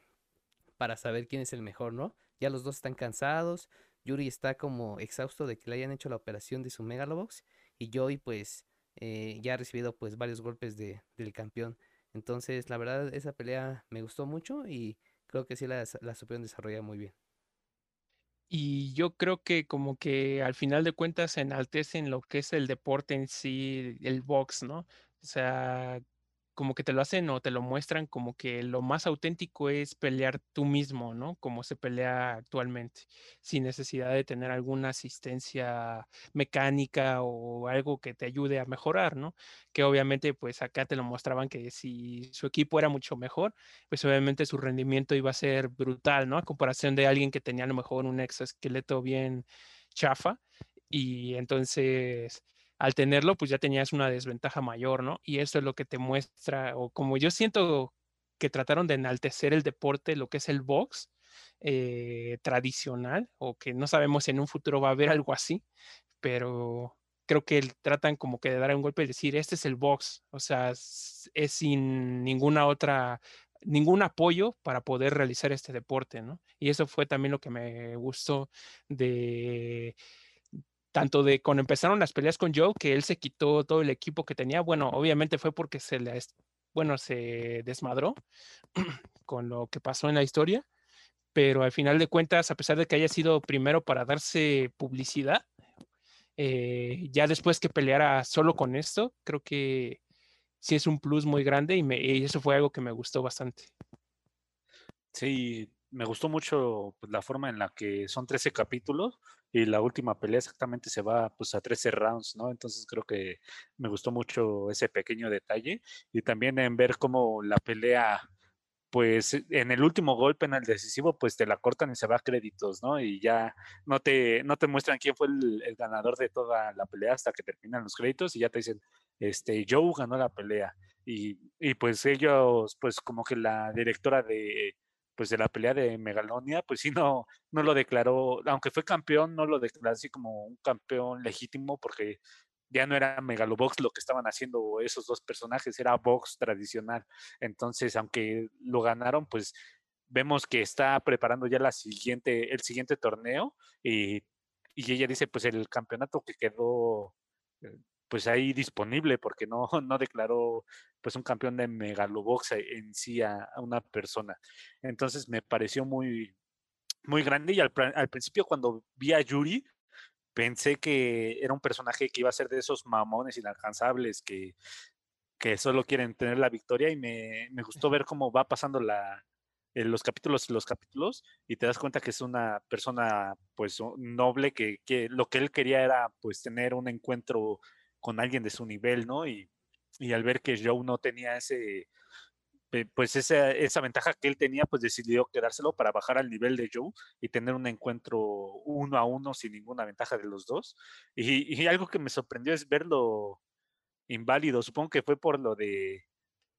para saber quién es el mejor, ¿no? Ya los dos están cansados, Yuri está como exhausto de que le hayan hecho la operación de su Megalobox y Joy pues eh, ya ha recibido pues varios golpes de, del campeón. Entonces la verdad esa pelea me gustó mucho y creo que sí la, la supieron desarrollar muy bien. Y yo creo que como que al final de cuentas enaltecen lo que es el deporte en sí, el box, ¿no? O sea, como que te lo hacen o te lo muestran como que lo más auténtico es pelear tú mismo, ¿no? Como se pelea actualmente, sin necesidad de tener alguna asistencia mecánica o algo que te ayude a mejorar, ¿no? Que obviamente pues acá te lo mostraban que si su equipo era mucho mejor, pues obviamente su rendimiento iba a ser brutal, ¿no? A comparación de alguien que tenía a lo mejor un exoesqueleto bien chafa y entonces al tenerlo pues ya tenías una desventaja mayor, ¿no? Y eso es lo que te muestra, o como yo siento que trataron de enaltecer el deporte, lo que es el box eh, tradicional, o que no sabemos si en un futuro va a haber algo así, pero creo que tratan como que de dar un golpe y decir, este es el box, o sea, es, es sin ninguna otra ningún apoyo para poder realizar este deporte, ¿no? Y eso fue también lo que me gustó de, tanto de cuando empezaron las peleas con Joe, que él se quitó todo el equipo que tenía, bueno, obviamente fue porque se le, bueno, se desmadró con lo que pasó en la historia, pero al final de cuentas, a pesar de que haya sido primero para darse publicidad, eh, ya después que peleara solo con esto, creo que sí es un plus muy grande y, y eso fue algo que me gustó bastante. Sí, me gustó mucho pues, la forma en la que son 13 capítulos y la última pelea exactamente se va pues a 13 rounds, ¿no? Entonces creo que me gustó mucho ese pequeño detalle y también en ver cómo la pelea pues en el último golpe, en el decisivo, pues te la cortan y se va a créditos, ¿no? Y ya no te, no te muestran quién fue el, el, ganador de toda la pelea hasta que terminan los créditos y ya te dicen, este, Joe ganó la pelea. Y, y pues ellos, pues como que la directora de, pues de la pelea de Megalonia, pues sí no, no lo declaró, aunque fue campeón, no lo declaró así como un campeón legítimo porque ya no era Megalobox lo que estaban haciendo esos dos personajes, era box tradicional. Entonces, aunque lo ganaron, pues vemos que está preparando ya la siguiente, el siguiente torneo y, y ella dice, pues el campeonato que quedó eh, pues ahí disponible porque no, no declaró pues un campeón de megalobox en sí a, una persona. Entonces me pareció muy, muy grande y al, al, principio cuando vi a Yuri pensé que era un personaje que iba a ser de esos mamones inalcanzables que, que solo quieren tener la victoria y me, me gustó ver cómo va pasando la, los capítulos y los capítulos y te das cuenta que es una persona pues noble que, que, lo que él quería era pues tener un encuentro con alguien de su nivel, ¿no? Y, al ver que Joe no tenía ese, pues esa, esa, ventaja que él tenía, pues decidió quedárselo para bajar al nivel de Joe y tener un encuentro uno a uno sin ninguna ventaja de los dos. Y, y algo que me sorprendió es verlo inválido. Supongo que fue por lo de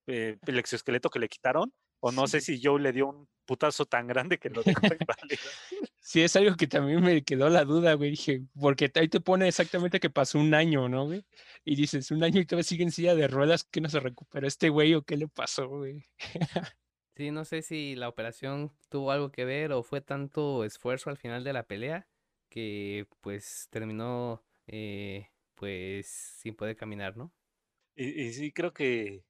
eh, el exoesqueleto que le quitaron, o no sé si Joe le dio un putazo tan grande que lo dejó inválido. Sí, es algo que también me quedó la duda, güey. Dije, porque ahí te pone exactamente que pasó un año, ¿no, güey? Y dices, un año y todavía sigue en silla de ruedas, que no se recupera este güey o qué le pasó, güey. sí, no sé si la operación tuvo algo que ver o fue tanto esfuerzo al final de la pelea que pues terminó eh, pues sin poder caminar, ¿no? Y, y sí, creo que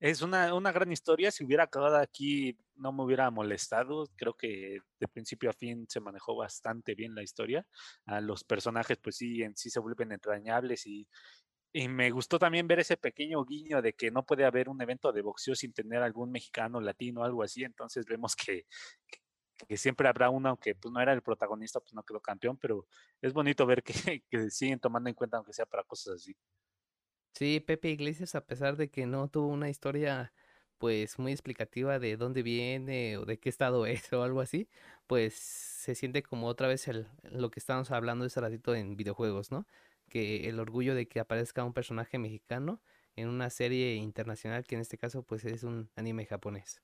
es una, una, gran historia. Si hubiera acabado aquí, no me hubiera molestado. Creo que de principio a fin se manejó bastante bien la historia. A los personajes, pues sí, en sí se vuelven entrañables y, y me gustó también ver ese pequeño guiño de que no puede haber un evento de boxeo sin tener algún mexicano, latino, algo así. Entonces vemos que, que, que siempre habrá uno, aunque pues no era el protagonista, pues no quedó campeón, pero es bonito ver que, que siguen tomando en cuenta, aunque sea para cosas así. Sí, Pepe Iglesias, a pesar de que no tuvo una historia pues muy explicativa de dónde viene o de qué estado es o algo así, pues se siente como otra vez el, lo que estábamos hablando ese ratito en videojuegos, ¿no? Que el orgullo de que aparezca un personaje mexicano en una serie internacional que en este caso pues es un anime japonés.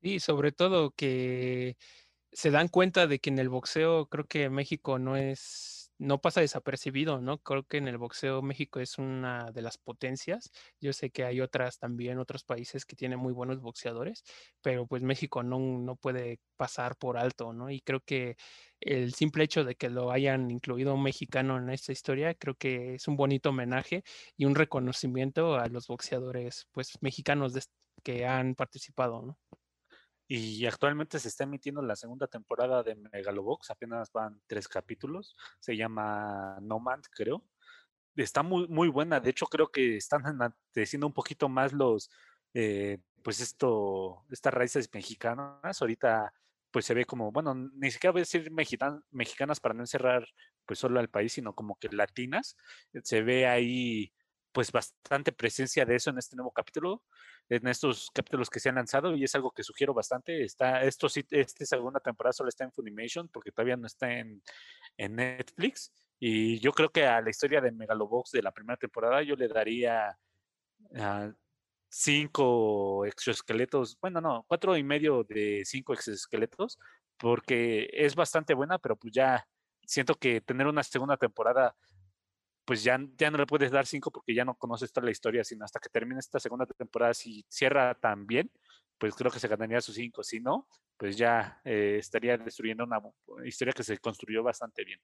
Y sobre todo que se dan cuenta de que en el boxeo creo que México no es no pasa desapercibido, ¿no? Creo que en el boxeo México es una de las potencias. Yo sé que hay otras también, otros países que tienen muy buenos boxeadores, pero pues México no, no puede pasar por alto, ¿no? Y creo que el simple hecho de que lo hayan incluido un mexicano en esta historia, creo que es un bonito homenaje y un reconocimiento a los boxeadores, pues, mexicanos que han participado, ¿no? Y actualmente se está emitiendo la segunda temporada de Megalobox, apenas van tres capítulos, se llama No Man, creo. Está muy, muy buena, de hecho creo que están enalteciendo un poquito más los, eh, pues esto, estas raíces mexicanas. Ahorita pues se ve como, bueno, ni siquiera voy a decir mexican, mexicanas para no encerrar pues solo al país, sino como que latinas. Se ve ahí pues bastante presencia de eso en este nuevo capítulo, en estos capítulos que se han lanzado y es algo que sugiero bastante. Está, esto sí, esta segunda temporada solo está en Funimation porque todavía no está en, en, Netflix y yo creo que a la historia de Megalobox de la primera temporada yo le daría uh, cinco exoesqueletos, bueno, no, cuatro y medio de cinco exoesqueletos porque es bastante buena, pero pues ya siento que tener una segunda temporada pues ya, ya no le puedes dar cinco porque ya no conoces toda la historia, sino hasta que termine esta segunda temporada, si cierra tan bien, pues creo que se ganaría sus cinco. Si no, pues ya eh, estaría destruyendo una historia que se construyó bastante bien.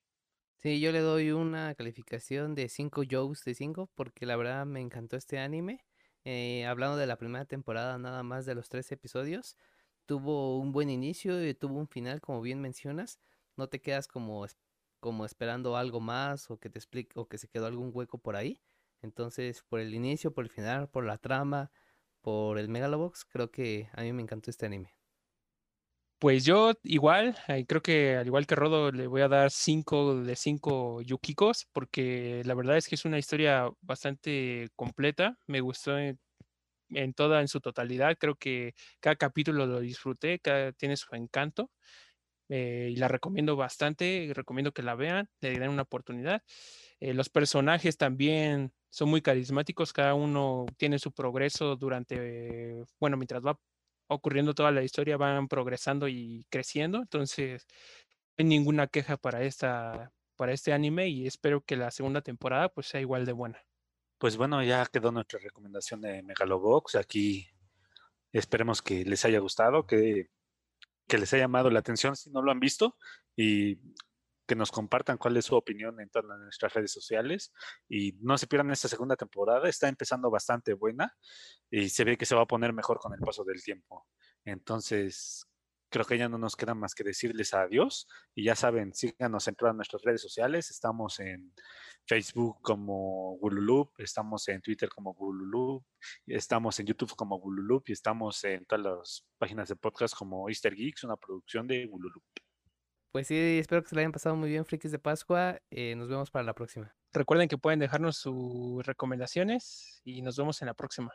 Sí, yo le doy una calificación de 5 Joes de 5 porque la verdad me encantó este anime. Eh, hablando de la primera temporada nada más de los tres episodios, tuvo un buen inicio y tuvo un final, como bien mencionas. No te quedas como, como esperando algo más o que te explique o que se quedó algún hueco por ahí. Entonces, por el inicio, por el final, por la trama, por el Megalobox, creo que a mí me encantó este anime. Pues yo igual, eh, creo que al igual que Rodo le voy a dar 5 de 5 Yukikos porque la verdad es que es una historia bastante completa, me gustó en, en toda, en su totalidad, creo que cada capítulo lo disfruté, cada, tiene su encanto eh, y la recomiendo bastante, recomiendo que la vean, le den una oportunidad. Eh, los personajes también son muy carismáticos, cada uno tiene su progreso durante, bueno, mientras va ocurriendo toda la historia, van progresando y creciendo, entonces no hay ninguna queja para esta para este anime y espero que la segunda temporada pues sea igual de buena. Pues bueno, ya quedó nuestra recomendación de Megalobox. Aquí esperemos que les haya gustado, que, que les haya llamado la atención si no lo han visto y que nos compartan cuál es su opinión en todas nuestras redes sociales. Y no se pierdan esta segunda temporada, está empezando bastante buena y se ve que se va a poner mejor con el paso del tiempo. Entonces, creo que ya no nos queda más que decirles adiós. Y ya saben, síganos en todas nuestras redes sociales. Estamos en Facebook como Gululup, estamos en Twitter como Gululup, estamos en YouTube como Gululup y estamos en todas las páginas de podcast como Easter Geeks, una producción de Gululup. Pues sí, espero que se la hayan pasado muy bien, frikis de Pascua. Eh, nos vemos para la próxima. Recuerden que pueden dejarnos sus recomendaciones y nos vemos en la próxima.